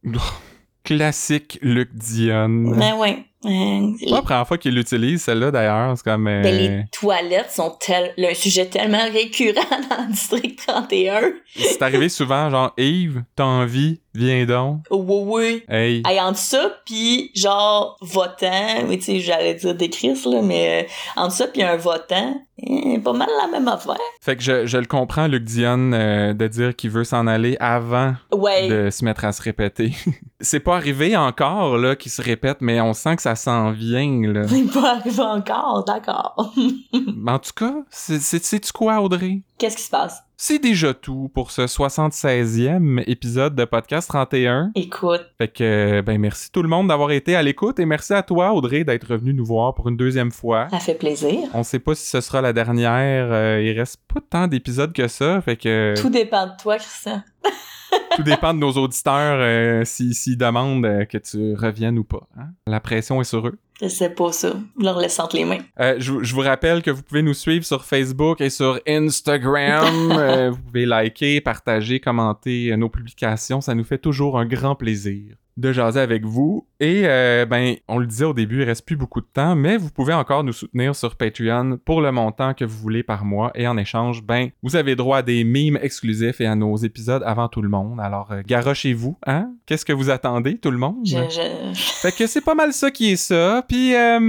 Classique Luc Dion. Ben ouais. Euh, C'est pas la première fois qu'il l'utilise, celle-là, d'ailleurs. C'est comme... euh, Ben, les toilettes sont tel... un sujet tellement récurrent (laughs) dans le district 31. C'est arrivé souvent, genre, Yves, t'as envie, viens donc. Oui, oui. Hey. Hey, entre ça, puis genre, votant, oui, tu sais, j'allais dire des crises, là, mais euh, entre ça, puis un votant, eh, pas mal la même affaire. Fait que je, je le comprends, Luc Dion, euh, de dire qu'il veut s'en aller avant Ouais. de se mettre à se répéter. (laughs) c'est pas arrivé encore, là, qu'il se répète, mais on sent que ça s'en vient, là. (laughs) C'est pas arrivé encore, d'accord. Mais (laughs) en tout cas, c'est- c'est- sais-tu quoi, Audrey? Qu'est-ce qui se passe? C'est déjà tout pour ce 76e épisode de Podcast 31. Écoute, Fait que, ben, merci tout le monde d'avoir été à l'écoute et merci à toi, Audrey, d'être venu nous voir pour une deuxième fois. ça fait plaisir. On sait pas si ce sera la dernière. euh, il reste pas tant d'épisodes que ça. Fait que Tout dépend de toi, Christian. (laughs) tout dépend de nos auditeurs euh, s'ils s'ils demandent euh, que tu reviennes ou pas. hein. La pression est sur eux. Je sais pas ça. Leur laisse entre les mains. Euh, je, vous- je vous rappelle que vous pouvez nous suivre sur Facebook et sur Instagram. (laughs) Euh, vous pouvez liker, partager, commenter euh, nos publications. Ça nous fait toujours un grand plaisir de jaser avec vous. Et euh, ben, on le disait au début, il reste plus beaucoup de temps, mais vous pouvez encore nous soutenir sur Patreon pour le montant que vous voulez par mois. Et en échange, ben, vous avez droit à des mimes exclusifs et à nos épisodes avant tout le monde. Alors, euh, garochez-vous, hein? Qu'est-ce que vous attendez, tout le monde? Je, je... (laughs) Fait que c'est pas mal ça qui est ça. Puis, euh,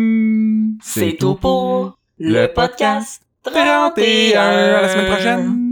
C'est tout pour le podcast 31. À la semaine prochaine.